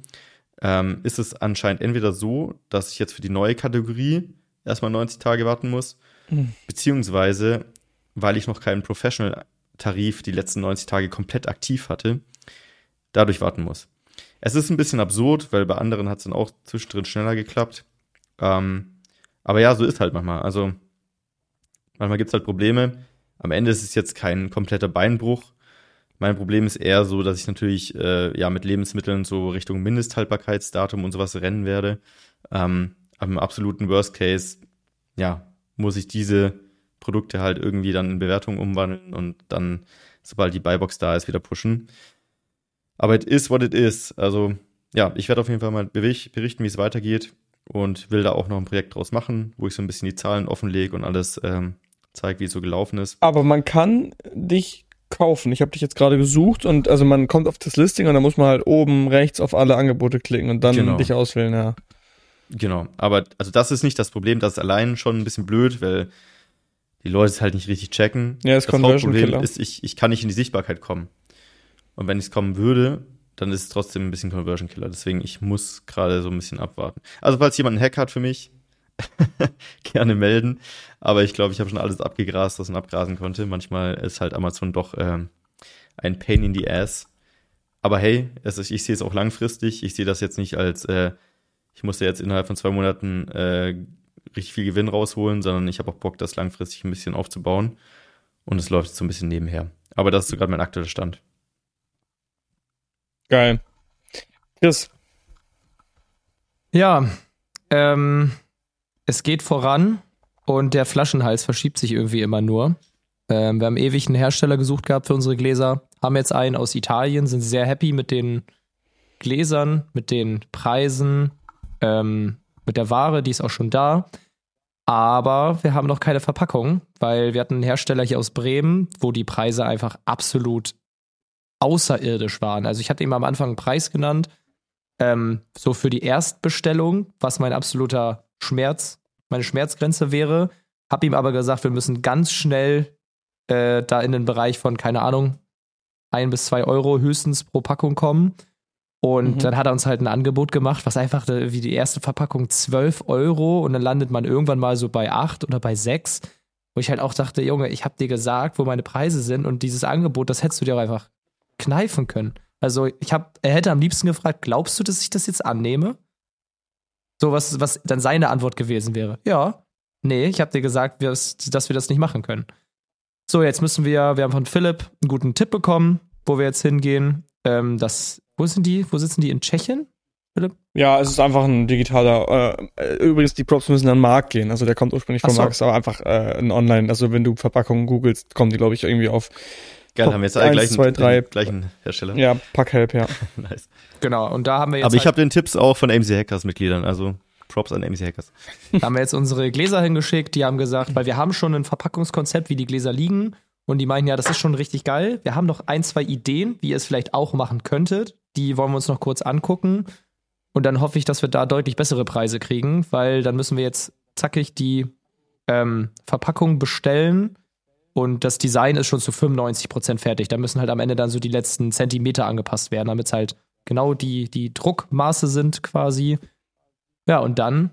Speaker 1: ähm, ist es anscheinend entweder so, dass ich jetzt für die neue Kategorie erstmal 90 Tage warten muss, mhm. beziehungsweise weil ich noch keinen Professional-Tarif die letzten 90 Tage komplett aktiv hatte, dadurch warten muss. Es ist ein bisschen absurd, weil bei anderen hat es dann auch zwischendrin schneller geklappt. Ähm, aber ja, so ist halt manchmal. Also manchmal gibt es halt Probleme. Am Ende ist es jetzt kein kompletter Beinbruch. Mein Problem ist eher so, dass ich natürlich äh, ja mit Lebensmitteln so Richtung Mindesthaltbarkeitsdatum und sowas rennen werde. Ähm, aber im absoluten Worst Case, ja, muss ich diese Produkte halt irgendwie dann in Bewertungen umwandeln und dann, sobald die Buybox da ist, wieder pushen. Aber it is what it is. Also, ja, ich werde auf jeden Fall mal berichten, wie es weitergeht und will da auch noch ein Projekt draus machen, wo ich so ein bisschen die Zahlen offenlege und alles ähm, zeige, wie es so gelaufen ist.
Speaker 3: Aber man kann dich kaufen. Ich habe dich jetzt gerade gesucht und also man kommt auf das Listing und dann muss man halt oben rechts auf alle Angebote klicken und dann genau. dich auswählen, ja.
Speaker 1: Genau, aber also das ist nicht das Problem, das ist allein schon ein bisschen blöd, weil die Leute es halt nicht richtig checken.
Speaker 3: Ja, das,
Speaker 1: das Hauptproblem ist, ich, ich kann nicht in die Sichtbarkeit kommen. Und wenn ich es kommen würde, dann ist es trotzdem ein bisschen Conversion Killer. Deswegen, ich muss gerade so ein bisschen abwarten. Also, falls jemand einen Hack hat für mich, gerne melden. Aber ich glaube, ich habe schon alles abgegrast, was man abgrasen konnte. Manchmal ist halt Amazon doch ähm, ein Pain in the Ass. Aber hey, es ist, ich sehe es auch langfristig. Ich sehe das jetzt nicht als, äh, ich musste jetzt innerhalb von zwei Monaten äh, richtig viel Gewinn rausholen, sondern ich habe auch Bock, das langfristig ein bisschen aufzubauen. Und es läuft so ein bisschen nebenher. Aber das ist sogar mein aktueller Stand.
Speaker 3: Geil. Chris.
Speaker 2: Ja, ähm, es geht voran und der Flaschenhals verschiebt sich irgendwie immer nur. Ähm, wir haben ewig einen Hersteller gesucht gehabt für unsere Gläser, haben jetzt einen aus Italien, sind sehr happy mit den Gläsern, mit den Preisen, ähm, mit der Ware, die ist auch schon da. Aber wir haben noch keine Verpackung, weil wir hatten einen Hersteller hier aus Bremen, wo die Preise einfach absolut außerirdisch waren. Also ich hatte ihm am Anfang einen Preis genannt, ähm, so für die Erstbestellung, was mein absoluter Schmerz, meine Schmerzgrenze wäre. Hab ihm aber gesagt, wir müssen ganz schnell äh, da in den Bereich von, keine Ahnung, ein bis zwei Euro höchstens pro Packung kommen. Und mhm. dann hat er uns halt ein Angebot gemacht, was einfach wie die erste Verpackung 12 Euro und dann landet man irgendwann mal so bei 8 oder bei 6. Wo ich halt auch dachte, Junge, ich hab dir gesagt, wo meine Preise sind und dieses Angebot, das hättest du dir auch einfach kneifen können. Also ich hab, er hätte am liebsten gefragt, glaubst du, dass ich das jetzt annehme? So was, was dann seine Antwort gewesen wäre. Ja, nee, ich habe dir gesagt, dass wir das nicht machen können. So, jetzt müssen wir, wir haben von Philipp einen guten Tipp bekommen, wo wir jetzt hingehen. Ähm, das, wo sind die? Wo sitzen die? In Tschechien?
Speaker 3: Philipp? Ja, es ist einfach ein digitaler. Äh, übrigens, die Props müssen an Markt gehen. Also der kommt ursprünglich von so. Markt, aber einfach äh, ein Online. Also wenn du Verpackungen googelst, kommen die, glaube ich, irgendwie auf
Speaker 1: Geil, haben wir jetzt alle gleichen, zwei, drei, gleichen Hersteller.
Speaker 3: Ja, Packhelp, ja.
Speaker 2: nice. Genau, und da haben wir jetzt.
Speaker 1: Aber ich halt habe den Tipps auch von AMC Hackers Mitgliedern, also Props an AMC Hackers.
Speaker 2: Da haben wir jetzt unsere Gläser hingeschickt, die haben gesagt, weil wir haben schon ein Verpackungskonzept, wie die Gläser liegen. Und die meinen, ja, das ist schon richtig geil. Wir haben noch ein, zwei Ideen, wie ihr es vielleicht auch machen könntet. Die wollen wir uns noch kurz angucken. Und dann hoffe ich, dass wir da deutlich bessere Preise kriegen, weil dann müssen wir jetzt zackig die ähm, Verpackung bestellen und das Design ist schon zu 95% fertig. Da müssen halt am Ende dann so die letzten Zentimeter angepasst werden, damit es halt genau die, die Druckmaße sind quasi. Ja, und dann,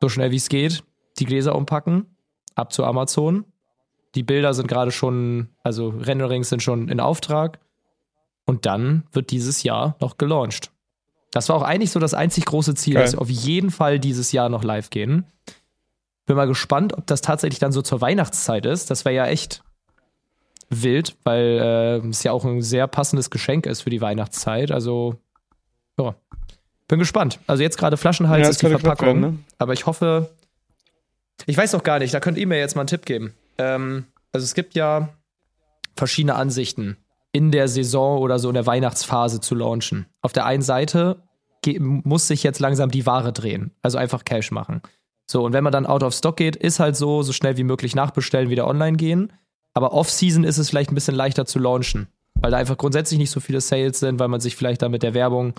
Speaker 2: so schnell wie es geht, die Gläser umpacken, ab zu Amazon. Die Bilder sind gerade schon, also Renderings sind schon in Auftrag. Und dann wird dieses Jahr noch gelauncht. Das war auch eigentlich so das einzig große Ziel, Geil. dass wir auf jeden Fall dieses Jahr noch live gehen. Bin mal gespannt, ob das tatsächlich dann so zur Weihnachtszeit ist. Das wäre ja echt wild, weil äh, es ja auch ein sehr passendes Geschenk ist für die Weihnachtszeit. Also, ja. Bin gespannt. Also jetzt gerade Flaschenhals ja, ist die Verpackung. Werden, ne? Aber ich hoffe, ich weiß noch gar nicht, da könnt ihr mir jetzt mal einen Tipp geben. Ähm, also es gibt ja verschiedene Ansichten, in der Saison oder so in der Weihnachtsphase zu launchen. Auf der einen Seite muss sich jetzt langsam die Ware drehen, also einfach Cash machen. So, und wenn man dann out of stock geht, ist halt so, so schnell wie möglich nachbestellen, wieder online gehen. Aber Off-Season ist es vielleicht ein bisschen leichter zu launchen, weil da einfach grundsätzlich nicht so viele Sales sind, weil man sich vielleicht da mit der Werbung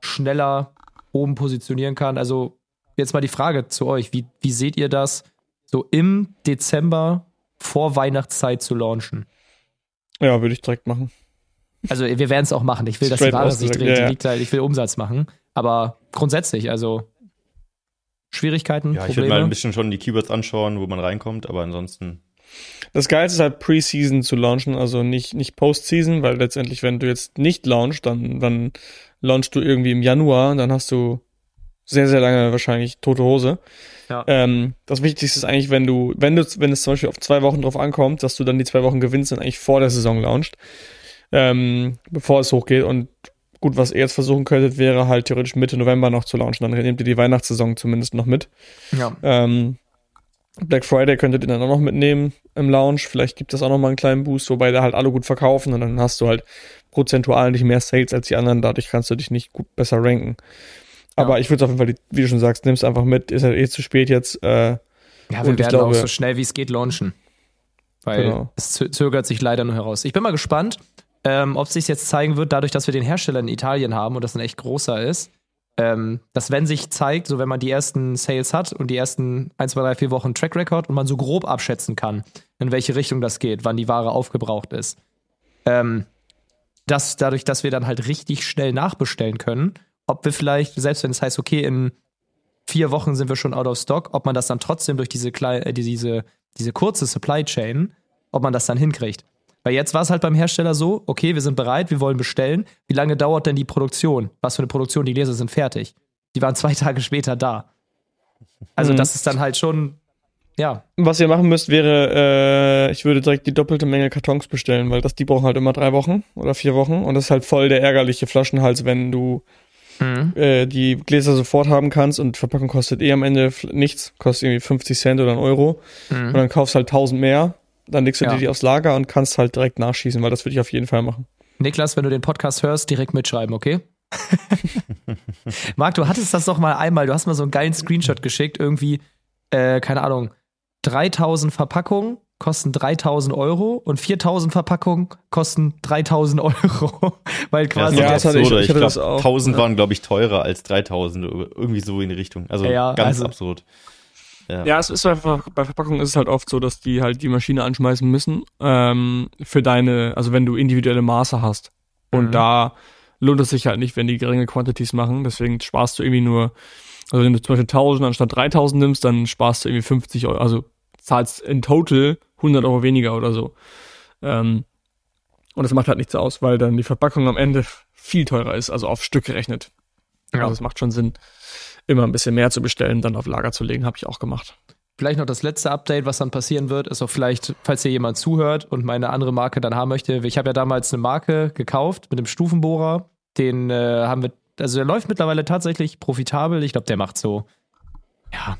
Speaker 2: schneller oben positionieren kann. Also jetzt mal die Frage zu euch, wie, wie seht ihr das, so im Dezember vor Weihnachtszeit zu launchen?
Speaker 3: Ja, würde ich direkt machen.
Speaker 2: Also wir werden es auch machen. Ich will, dass die Ware sich dreht. Ja, ja. Ich will Umsatz machen. Aber grundsätzlich, also Schwierigkeiten,
Speaker 1: Ja, ich würde mal ein bisschen schon die Keywords anschauen, wo man reinkommt, aber ansonsten
Speaker 3: das Geilste ist halt Preseason zu launchen, also nicht, nicht Postseason, weil letztendlich, wenn du jetzt nicht launchst, dann, dann launchst du irgendwie im Januar, dann hast du sehr, sehr lange wahrscheinlich tote Hose. Ja. Ähm, das Wichtigste ist eigentlich, wenn du, wenn du, wenn es zum Beispiel auf zwei Wochen drauf ankommt, dass du dann die zwei Wochen gewinnst und eigentlich vor der Saison launchst, ähm, bevor es hochgeht. Und gut, was ihr jetzt versuchen könntet, wäre halt theoretisch Mitte November noch zu launchen. Dann nehmt ihr die Weihnachtssaison zumindest noch mit. Ja. Ähm, Black Friday könntet ihr dann auch noch mitnehmen im Lounge. Vielleicht gibt es auch noch mal einen kleinen Boost, wobei da halt alle gut verkaufen und dann hast du halt prozentual nicht mehr Sales als die anderen. Dadurch kannst du dich nicht gut besser ranken. Aber ja. ich würde auf jeden Fall, wie du schon sagst, nimm's einfach mit. Ist halt eh zu spät jetzt. Äh,
Speaker 2: ja, wir werden glaube, auch so schnell wie es geht launchen. Weil genau. es zögert sich leider nur heraus. Ich bin mal gespannt, ähm, ob sich jetzt zeigen wird, dadurch, dass wir den Hersteller in Italien haben und das ein echt großer ist, ähm, dass wenn sich zeigt, so wenn man die ersten Sales hat und die ersten 1, 2, 3, 4 Wochen Track Record und man so grob abschätzen kann, in welche Richtung das geht, wann die Ware aufgebraucht ist, ähm, dass dadurch, dass wir dann halt richtig schnell nachbestellen können, ob wir vielleicht, selbst wenn es heißt, okay, in vier Wochen sind wir schon out of stock, ob man das dann trotzdem durch diese, kleine, äh, diese, diese kurze Supply Chain, ob man das dann hinkriegt. Weil jetzt war es halt beim Hersteller so, okay, wir sind bereit, wir wollen bestellen. Wie lange dauert denn die Produktion? Was für eine Produktion? Die Gläser sind fertig. Die waren zwei Tage später da. Also mhm. das ist dann halt schon, ja.
Speaker 3: Was ihr machen müsst, wäre, äh, ich würde direkt die doppelte Menge Kartons bestellen, weil das, die brauchen halt immer drei Wochen oder vier Wochen. Und das ist halt voll der ärgerliche Flaschenhals, wenn du mhm. äh, die Gläser sofort haben kannst und Verpackung kostet eh am Ende nichts, kostet irgendwie 50 Cent oder ein Euro. Mhm. Und dann kaufst halt 1000 mehr dann legst du ja. dir die aufs Lager und kannst halt direkt nachschießen, weil das würde ich auf jeden Fall machen.
Speaker 2: Niklas, wenn du den Podcast hörst, direkt mitschreiben, okay? Marc, du hattest das doch mal einmal, du hast mal so einen geilen Screenshot geschickt, irgendwie, äh, keine Ahnung, 3000 Verpackungen kosten 3000 Euro und 4000 Verpackungen kosten 3000 Euro. Weil quasi.
Speaker 1: Ja, das, das ich, ich, ich glaube, 1000 waren, glaube ich, teurer als 3000. Irgendwie so in die Richtung. Also ja, ganz also, absurd.
Speaker 3: Ja. ja, es ist einfach, bei Verpackungen ist es halt oft so, dass die halt die Maschine anschmeißen müssen, ähm, für deine, also wenn du individuelle Maße hast. Und mhm. da lohnt es sich halt nicht, wenn die geringe Quantities machen. Deswegen sparst du irgendwie nur, also wenn du zum Beispiel 1000 anstatt 3000 nimmst, dann sparst du irgendwie 50 Euro, also zahlst in total 100 Euro weniger oder so. Ähm, und das macht halt nichts aus, weil dann die Verpackung am Ende viel teurer ist, also auf Stück gerechnet. Ja. Also es macht schon Sinn immer ein bisschen mehr zu bestellen, dann auf Lager zu legen, habe ich auch gemacht.
Speaker 2: Vielleicht noch das letzte Update, was dann passieren wird, ist auch vielleicht, falls hier jemand zuhört und meine andere Marke dann haben möchte. Ich habe ja damals eine Marke gekauft mit dem Stufenbohrer. Den äh, haben wir, also der läuft mittlerweile tatsächlich profitabel. Ich glaube, der macht so, ja,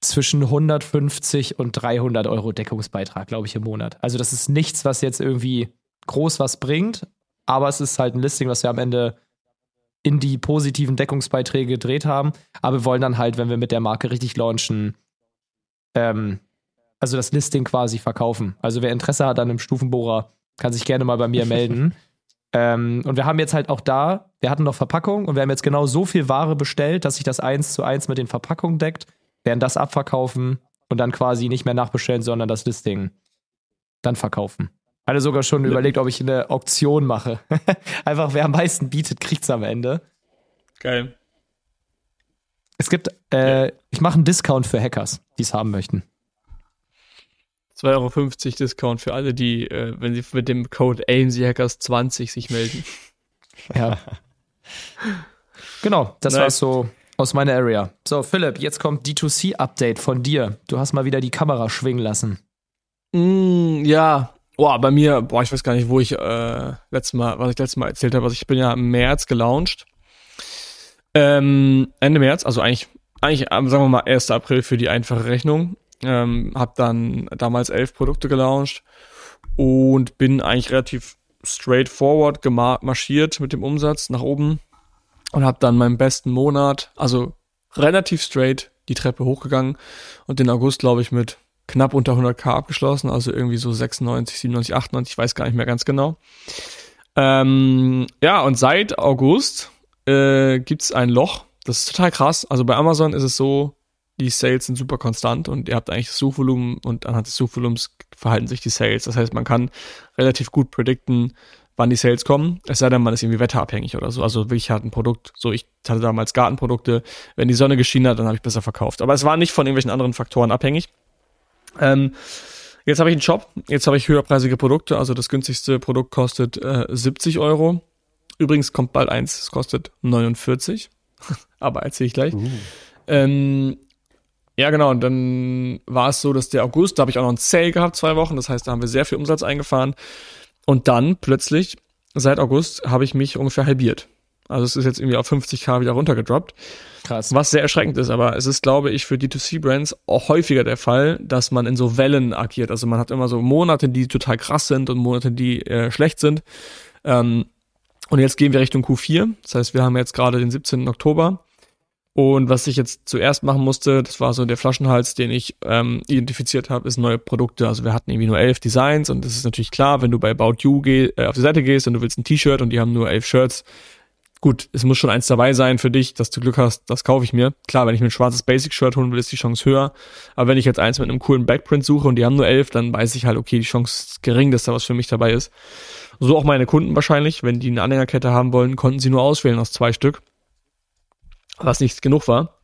Speaker 2: zwischen 150 und 300 Euro Deckungsbeitrag, glaube ich, im Monat. Also das ist nichts, was jetzt irgendwie groß was bringt, aber es ist halt ein Listing, was wir am Ende in die positiven Deckungsbeiträge gedreht haben. Aber wir wollen dann halt, wenn wir mit der Marke richtig launchen, ähm, also das Listing quasi verkaufen. Also wer Interesse hat an einem Stufenbohrer, kann sich gerne mal bei mir melden. ähm, und wir haben jetzt halt auch da, wir hatten noch Verpackung und wir haben jetzt genau so viel Ware bestellt, dass sich das eins zu eins mit den Verpackungen deckt, werden das abverkaufen und dann quasi nicht mehr nachbestellen, sondern das Listing dann verkaufen. Hatte sogar schon ja. überlegt, ob ich eine Auktion mache. Einfach wer am meisten bietet, kriegt's am Ende.
Speaker 3: Geil.
Speaker 2: Es gibt, äh, ja. ich mache einen Discount für Hackers, die es haben möchten.
Speaker 3: 2,50 Euro Discount für alle, die, äh, wenn sie mit dem Code AMC-Hackers20 sich melden.
Speaker 2: Ja. genau, das nice. war so aus meiner Area. So, Philipp, jetzt kommt D2C-Update von dir. Du hast mal wieder die Kamera schwingen lassen.
Speaker 3: Mm, ja, Boah, bei mir, boah, ich weiß gar nicht, wo ich äh, letztes Mal, was ich letztes Mal erzählt habe. Also ich bin ja im März gelauncht. Ähm, Ende März, also eigentlich, eigentlich, sagen wir mal, 1. April für die einfache Rechnung. Ähm, hab dann damals elf Produkte gelauncht und bin eigentlich relativ straightforward marschiert mit dem Umsatz nach oben und habe dann meinen besten Monat, also relativ straight die Treppe hochgegangen und den August, glaube ich, mit knapp unter 100k abgeschlossen, also irgendwie so 96, 97, 98, ich weiß gar nicht mehr ganz genau. Ähm, ja, und seit August äh, gibt es ein Loch. Das ist total krass. Also bei Amazon ist es so, die Sales sind super konstant und ihr habt eigentlich das Suchvolumen und anhand des Suchvolumens verhalten sich die Sales. Das heißt, man kann relativ gut predikten, wann die Sales kommen. Es sei denn, man ist irgendwie wetterabhängig oder so. Also wirklich hat ein Produkt, so ich hatte damals Gartenprodukte, wenn die Sonne geschienen hat, dann habe ich besser verkauft. Aber es war nicht von irgendwelchen anderen Faktoren abhängig. Ähm, jetzt habe ich einen Shop, jetzt habe ich höherpreisige Produkte, also das günstigste Produkt kostet äh, 70 Euro. Übrigens kommt bald eins, es kostet 49, aber erzähle ich gleich. Uh. Ähm, ja, genau, und dann war es so, dass der August, da habe ich auch noch einen Sale gehabt, zwei Wochen, das heißt, da haben wir sehr viel Umsatz eingefahren. Und dann plötzlich, seit August, habe ich mich ungefähr halbiert. Also es ist jetzt irgendwie auf 50k wieder runtergedroppt. Krass. Was sehr erschreckend ist, aber es ist, glaube ich, für D2C-Brands auch häufiger der Fall, dass man in so Wellen agiert. Also man hat immer so Monate, die total krass sind und Monate, die äh, schlecht sind. Ähm, und jetzt gehen wir Richtung Q4. Das heißt, wir haben jetzt gerade den 17. Oktober. Und was ich jetzt zuerst machen musste, das war so der Flaschenhals, den ich ähm, identifiziert habe, ist neue Produkte. Also wir hatten irgendwie nur elf Designs und es ist natürlich klar, wenn du bei About You geh, äh, auf die Seite gehst und du willst ein T-Shirt und die haben nur elf Shirts, gut, es muss schon eins dabei sein für dich, dass du Glück hast, das kaufe ich mir. Klar, wenn ich mir ein schwarzes Basic-Shirt holen will, ist die Chance höher. Aber wenn ich jetzt eins mit einem coolen Backprint suche und die haben nur elf, dann weiß ich halt, okay, die Chance ist gering, dass da was für mich dabei ist. So auch meine Kunden wahrscheinlich, wenn die eine Anhängerkette haben wollen, konnten sie nur auswählen aus zwei Stück. Was nicht genug war.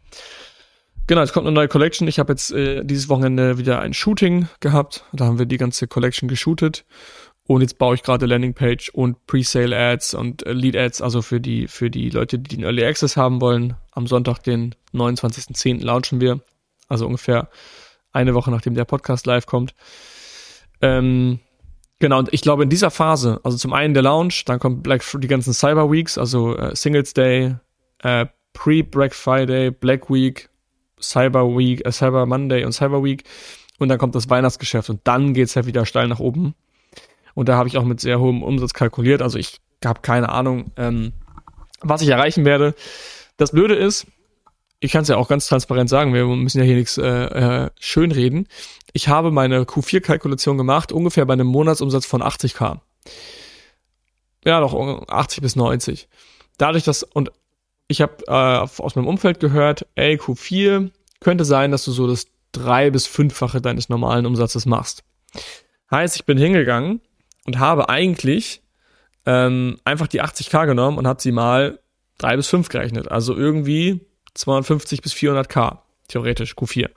Speaker 3: Genau, es kommt eine neue Collection. Ich habe jetzt äh, dieses Wochenende wieder ein Shooting gehabt. Da haben wir die ganze Collection geshootet. Und jetzt baue ich gerade Landingpage und Presale-Ads und äh, Lead-Ads, also für die, für die Leute, die den Early Access haben wollen. Am Sonntag, den 29.10. launchen wir. Also ungefähr eine Woche, nachdem der Podcast live kommt. Ähm, genau, und ich glaube in dieser Phase, also zum einen der Launch, dann kommt Black die ganzen Cyber Weeks, also äh, Singles Day, äh, Pre-Black Friday, Black Week, Cyber Week, äh, Cyber Monday und Cyber Week. Und dann kommt das Weihnachtsgeschäft und dann geht's ja wieder steil nach oben. Und da habe ich auch mit sehr hohem Umsatz kalkuliert. Also ich habe keine Ahnung, ähm, was ich erreichen werde. Das Blöde ist, ich kann es ja auch ganz transparent sagen, wir müssen ja hier nichts äh, äh, schönreden. Ich habe meine Q4-Kalkulation gemacht, ungefähr bei einem Monatsumsatz von 80k. Ja, doch 80 bis 90. Dadurch, dass, und ich habe äh, aus meinem Umfeld gehört, ey, Q4 könnte sein, dass du so das drei- bis fünffache deines normalen Umsatzes machst. Heißt, ich bin hingegangen und habe eigentlich ähm, einfach die 80k genommen und habe sie mal drei bis fünf gerechnet. Also irgendwie 250 bis 400k, theoretisch Q4.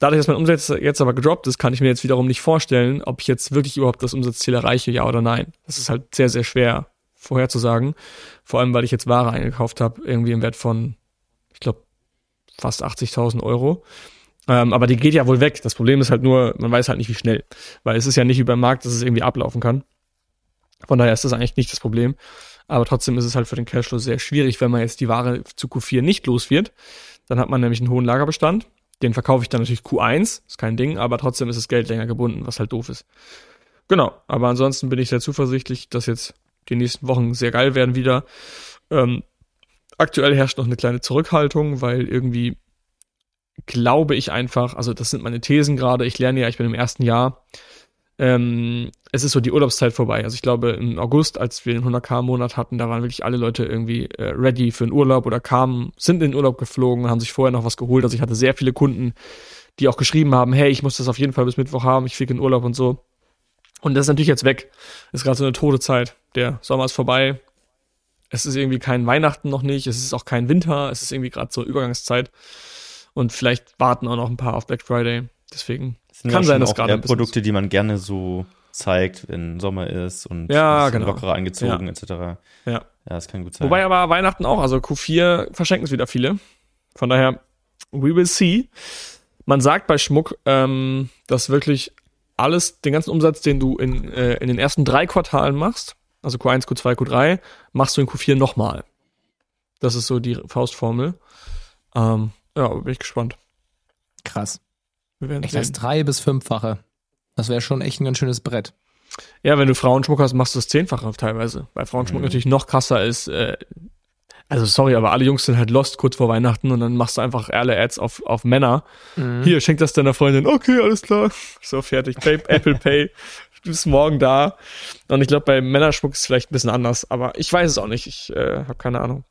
Speaker 3: Dadurch, dass mein Umsatz jetzt aber gedroppt ist, kann ich mir jetzt wiederum nicht vorstellen, ob ich jetzt wirklich überhaupt das Umsatzziel erreiche, ja oder nein. Das ist halt sehr, sehr schwer vorherzusagen. Vor allem, weil ich jetzt Ware eingekauft habe, irgendwie im Wert von, ich glaube, fast 80.000 Euro. Ähm, aber die geht ja wohl weg. Das Problem ist halt nur, man weiß halt nicht, wie schnell. Weil es ist ja nicht wie beim Markt, dass es irgendwie ablaufen kann. Von daher ist das eigentlich nicht das Problem. Aber trotzdem ist es halt für den Cashflow sehr schwierig, wenn man jetzt die Ware zu Q4 nicht los wird. Dann hat man nämlich einen hohen Lagerbestand. Den verkaufe ich dann natürlich Q1, ist kein Ding, aber trotzdem ist das Geld länger gebunden, was halt doof ist. genau, aber ansonsten bin ich sehr zuversichtlich, dass jetzt die nächsten Wochen sehr geil werden wieder. Ähm, aktuell herrscht noch eine kleine Zurückhaltung, weil irgendwie glaube ich einfach, also das sind meine Thesen gerade, ich lerne ja, ich bin im ersten Jahr, ähm, es ist so die Urlaubszeit vorbei. Also ich glaube, im August, als wir den 100k-Monat hatten, da waren wirklich alle Leute irgendwie äh, ready für einen Urlaub oder kamen, sind in den Urlaub geflogen, haben sich vorher noch was geholt. Also ich hatte sehr viele Kunden, die auch geschrieben haben, hey, ich muss das auf jeden Fall bis Mittwoch haben, ich fliege in Urlaub und so. Und das ist natürlich jetzt weg. ist gerade so eine tote Zeit. Der Sommer ist vorbei. Es ist irgendwie kein Weihnachten noch nicht. Es ist auch kein Winter. Es ist irgendwie gerade so Übergangszeit. Und vielleicht warten auch noch ein paar auf Black Friday. Deswegen
Speaker 1: kann sein, dass gerade Produkte, die man gerne so zeigt, wenn Sommer ist und
Speaker 3: ja, genau.
Speaker 1: lockerer angezogen
Speaker 3: ja.
Speaker 1: etc.
Speaker 3: Ja. Ja,
Speaker 1: das kann gut sein.
Speaker 3: Wobei aber Weihnachten auch, also Q4 verschenken es wieder viele. Von daher, we will see. Man sagt bei Schmuck, ähm, dass wirklich alles, den ganzen Umsatz, den du in, äh, in den ersten drei Quartalen machst, also Q1, Q2, Q3, machst du in Q4 nochmal. Das ist so die Faustformel. Ähm, ja, bin ich gespannt.
Speaker 2: Krass. Wir werden echt das drei- bis fünffache. Das wäre schon echt ein ganz schönes Brett.
Speaker 3: Ja, wenn du Frauenschmuck hast, machst du das zehnfache teilweise. Weil Frauenschmuck mhm. natürlich noch krasser ist. Äh, also sorry, aber alle Jungs sind halt lost kurz vor Weihnachten und dann machst du einfach alle Ads auf, auf Männer. Mhm. Hier, schenk das deiner Freundin. Okay, alles klar. So, fertig. Pay, Apple Pay. Du bist morgen da. Und ich glaube, bei Männerschmuck ist es vielleicht ein bisschen anders, aber ich weiß es auch nicht. Ich äh, habe keine Ahnung.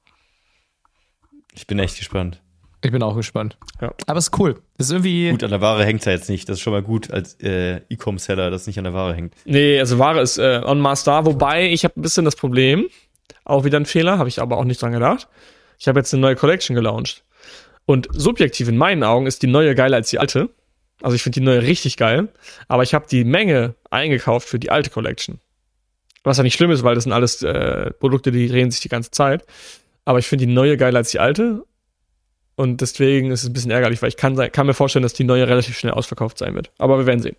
Speaker 1: Ich bin echt gespannt.
Speaker 2: Ich bin auch gespannt. Ja. Aber es ist cool. Das ist irgendwie.
Speaker 1: Gut, an der Ware hängt es ja jetzt nicht. Das ist schon mal gut als äh, E-Com-Seller, dass es nicht an der Ware hängt.
Speaker 3: Nee, also Ware ist äh, on mass da, wobei ich habe ein bisschen das Problem, auch wieder ein Fehler, habe ich aber auch nicht dran gedacht. Ich habe jetzt eine neue Collection gelauncht. Und subjektiv in meinen Augen ist die neue geiler als die alte. Also ich finde die neue richtig geil. Aber ich habe die Menge eingekauft für die alte Collection. Was ja nicht schlimm ist, weil das sind alles äh, Produkte, die drehen sich die ganze Zeit. Aber ich finde die neue geiler als die alte. Und deswegen ist es ein bisschen ärgerlich, weil ich kann, kann mir vorstellen, dass die neue relativ schnell ausverkauft sein wird. Aber wir werden sehen.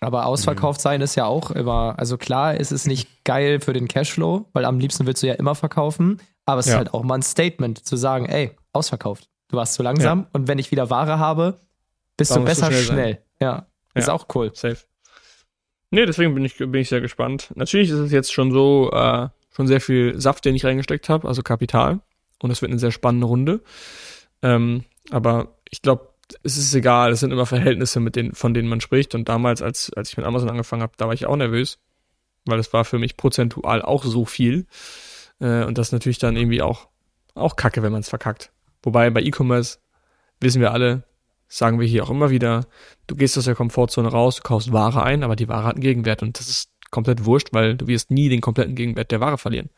Speaker 2: Aber ausverkauft sein ist ja auch immer, also klar, ist es nicht geil für den Cashflow, weil am liebsten willst du ja immer verkaufen, aber es ja. ist halt auch mal ein Statement zu sagen, ey, ausverkauft. Du warst zu langsam ja. und wenn ich wieder Ware habe, bist Warum du besser schnell. schnell. Ja, ist ja. auch cool.
Speaker 3: Safe. Nee, deswegen bin ich, bin ich sehr gespannt. Natürlich ist es jetzt schon so, äh, schon sehr viel Saft, den ich reingesteckt habe, also Kapital. Und es wird eine sehr spannende Runde. Ähm, aber ich glaube, es ist egal, es sind immer Verhältnisse, mit denen, von denen man spricht. Und damals, als, als ich mit Amazon angefangen habe, da war ich auch nervös, weil es war für mich prozentual auch so viel. Äh, und das ist natürlich dann irgendwie auch, auch kacke, wenn man es verkackt. Wobei bei E-Commerce wissen wir alle, sagen wir hier auch immer wieder, du gehst aus der Komfortzone raus, du kaufst Ware ein, aber die Ware hat einen Gegenwert und das ist komplett wurscht, weil du wirst nie den kompletten Gegenwert der Ware verlieren.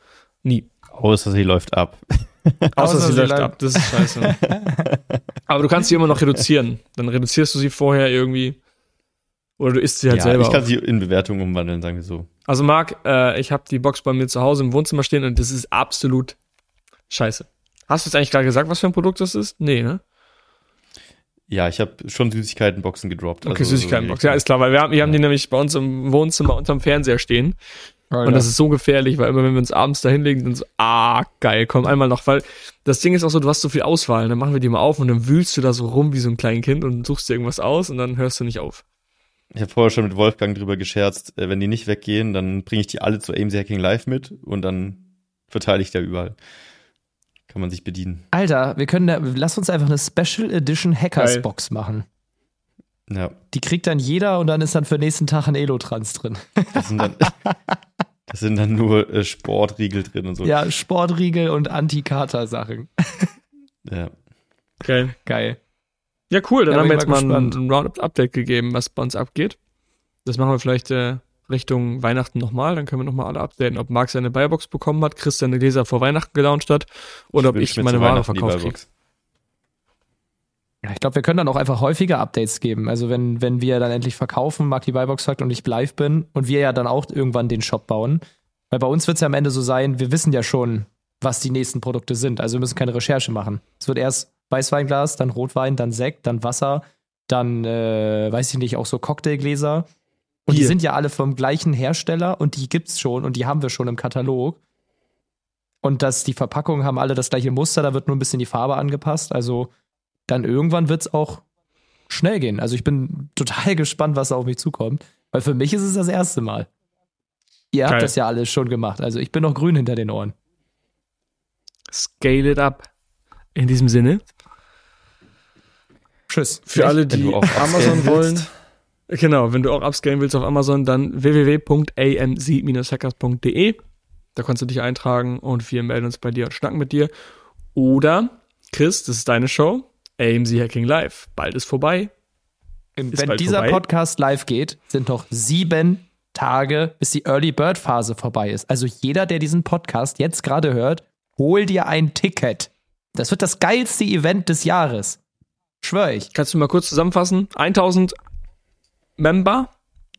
Speaker 3: Nie.
Speaker 1: Außer sie läuft ab.
Speaker 3: Außer, Außer sie, läuft ab, das ist scheiße. Aber du kannst sie immer noch reduzieren. Dann reduzierst du sie vorher irgendwie. Oder du isst sie halt ja, selber.
Speaker 1: Ich kann auf. sie in Bewertung umwandeln, sagen wir so.
Speaker 3: Also Marc, äh, ich habe die Box bei mir zu Hause im Wohnzimmer stehen und das ist absolut scheiße. Hast du jetzt eigentlich gerade gesagt, was für ein Produkt das ist? Nee, ne?
Speaker 1: Ja, ich habe schon Süßigkeitenboxen gedroppt.
Speaker 3: Okay, also Süßigkeitenbox. Ja, ist klar, weil wir haben, wir haben die nämlich bei uns im Wohnzimmer unterm Fernseher stehen. Alter. Und das ist so gefährlich, weil immer wenn wir uns abends da hinlegen, dann so, ah, geil, komm einmal noch, weil das Ding ist auch so, du hast so viel Auswahl, dann machen wir die mal auf und dann wühlst du da so rum wie so ein kleines Kind und suchst dir irgendwas aus und dann hörst du nicht auf.
Speaker 1: Ich habe vorher schon mit Wolfgang drüber gescherzt, äh, wenn die nicht weggehen, dann bringe ich die alle zu AMC Hacking Live mit und dann verteile ich da überall. Kann man sich bedienen.
Speaker 2: Alter, wir können da, lass uns einfach eine Special Edition Hackers Geil. Box machen.
Speaker 1: Ja.
Speaker 2: Die kriegt dann jeder und dann ist dann für den nächsten Tag ein Elotrans drin.
Speaker 1: Das sind dann, das sind dann nur äh, Sportriegel drin und so.
Speaker 2: Ja, Sportriegel und Anti-Kater-Sachen.
Speaker 1: ja.
Speaker 3: Geil.
Speaker 2: Geil.
Speaker 3: Ja, cool. Dann ja, haben wir jetzt mal ein, ein Roundup-Update gegeben, was bei uns abgeht. Das machen wir vielleicht äh, Richtung Weihnachten nochmal. Dann können wir nochmal alle updaten, ob Marc seine Buybox bekommen hat, Chris seine Gläser vor Weihnachten gelauncht hat oder ich ob ich meine Ware verkauft kriege.
Speaker 2: Ja, ich glaube, wir können dann auch einfach häufiger Updates geben. Also wenn, wenn wir dann endlich verkaufen, Mark die Buybox sagt und ich live bin und wir ja dann auch irgendwann den Shop bauen. Weil bei uns wird es ja am Ende so sein, wir wissen ja schon, was die nächsten Produkte sind. Also wir müssen keine Recherche machen. Es wird erst Weißweinglas, dann Rotwein, dann Sekt, dann Wasser, dann, äh, weiß ich nicht, auch so Cocktailgläser. Und Hier. die sind ja alle vom gleichen Hersteller und die gibt's schon und die haben wir schon im Katalog. Und dass die Verpackungen haben alle das gleiche Muster, da wird nur ein bisschen die Farbe angepasst. Also dann irgendwann wird es auch schnell gehen. Also ich bin total gespannt, was da auf mich zukommt. Weil für mich ist es das erste Mal. Ihr habt Geil. das ja alles schon gemacht. Also ich bin noch grün hinter den Ohren.
Speaker 3: Scale it up. In diesem Sinne. Tschüss. Für alle, die Amazon wollen. Genau, wenn du auch upscalen willst auf Amazon, dann www.amc-hackers.de. Da kannst du dich eintragen und wir melden uns bei dir und schnacken mit dir. Oder, Chris, das ist deine Show, AMC Hacking Live. Bald ist vorbei.
Speaker 2: Ist wenn dieser vorbei. Podcast live geht, sind noch sieben Tage, bis die Early Bird Phase vorbei ist. Also jeder, der diesen Podcast jetzt gerade hört, hol dir ein Ticket. Das wird das geilste Event des Jahres. Schwör ich.
Speaker 3: Kannst du mal kurz zusammenfassen? 1000 Member?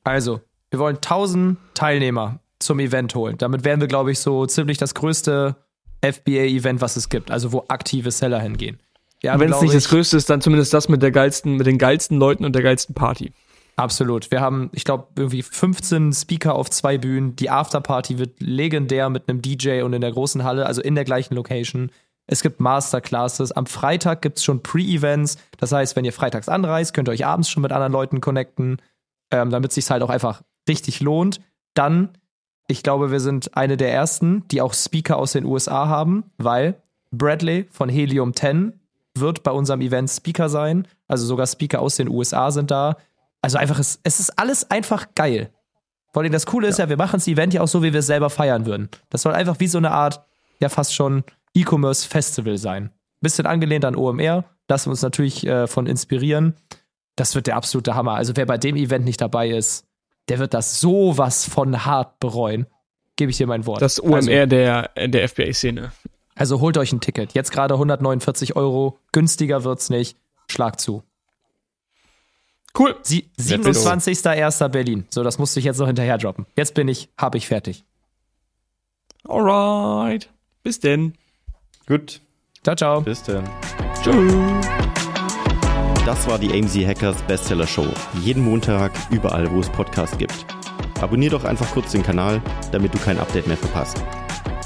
Speaker 2: Also, wir wollen 1000 Teilnehmer zum Event holen. Damit wären wir, glaube ich, so ziemlich das größte FBA-Event, was es gibt. Also, wo aktive Seller hingehen.
Speaker 3: Wenn es nicht das größte ist, dann zumindest das mit der geilsten, mit den geilsten Leuten und der geilsten Party.
Speaker 2: Absolut. Wir haben, ich glaube, irgendwie 15 Speaker auf zwei Bühnen. Die Afterparty wird legendär mit einem DJ und in der großen Halle, also in der gleichen Location. Es gibt Masterclasses. Am Freitag gibt es schon Pre-Events. Das heißt, wenn ihr freitags anreist, könnt ihr euch abends schon mit anderen Leuten connecten, ähm, damit es sich halt auch einfach richtig lohnt. Dann, ich glaube, wir sind eine der ersten, die auch Speaker aus den USA haben, weil Bradley von Helium 10 wird bei unserem Event Speaker sein. Also sogar Speaker aus den USA sind da. Also einfach, es, es ist alles einfach geil. Vor allem das Coole ist ja, ja wir machen das Event ja auch so, wie wir es selber feiern würden. Das soll einfach wie so eine Art, ja fast schon E-Commerce Festival sein. Bisschen angelehnt an OMR, lassen wir uns natürlich äh, von inspirieren. Das wird der absolute Hammer. Also wer bei dem Event nicht dabei ist, der wird das sowas von hart bereuen. Gebe ich dir mein Wort.
Speaker 3: Das OMR also, der, der FBA-Szene.
Speaker 2: Also holt euch ein Ticket. Jetzt gerade 149 Euro. Günstiger wird's nicht. Schlag zu.
Speaker 3: Cool.
Speaker 2: 27.01. Berlin. So, das musste ich jetzt noch hinterher droppen. Jetzt bin ich, habe ich fertig.
Speaker 3: Alright. Bis denn.
Speaker 1: Gut.
Speaker 2: Ciao, ciao.
Speaker 1: Bis denn. Tschüss. Das war die AMZ Hackers Bestseller Show. Jeden Montag, überall, wo es Podcasts gibt. Abonnier doch einfach kurz den Kanal, damit du kein Update mehr verpasst.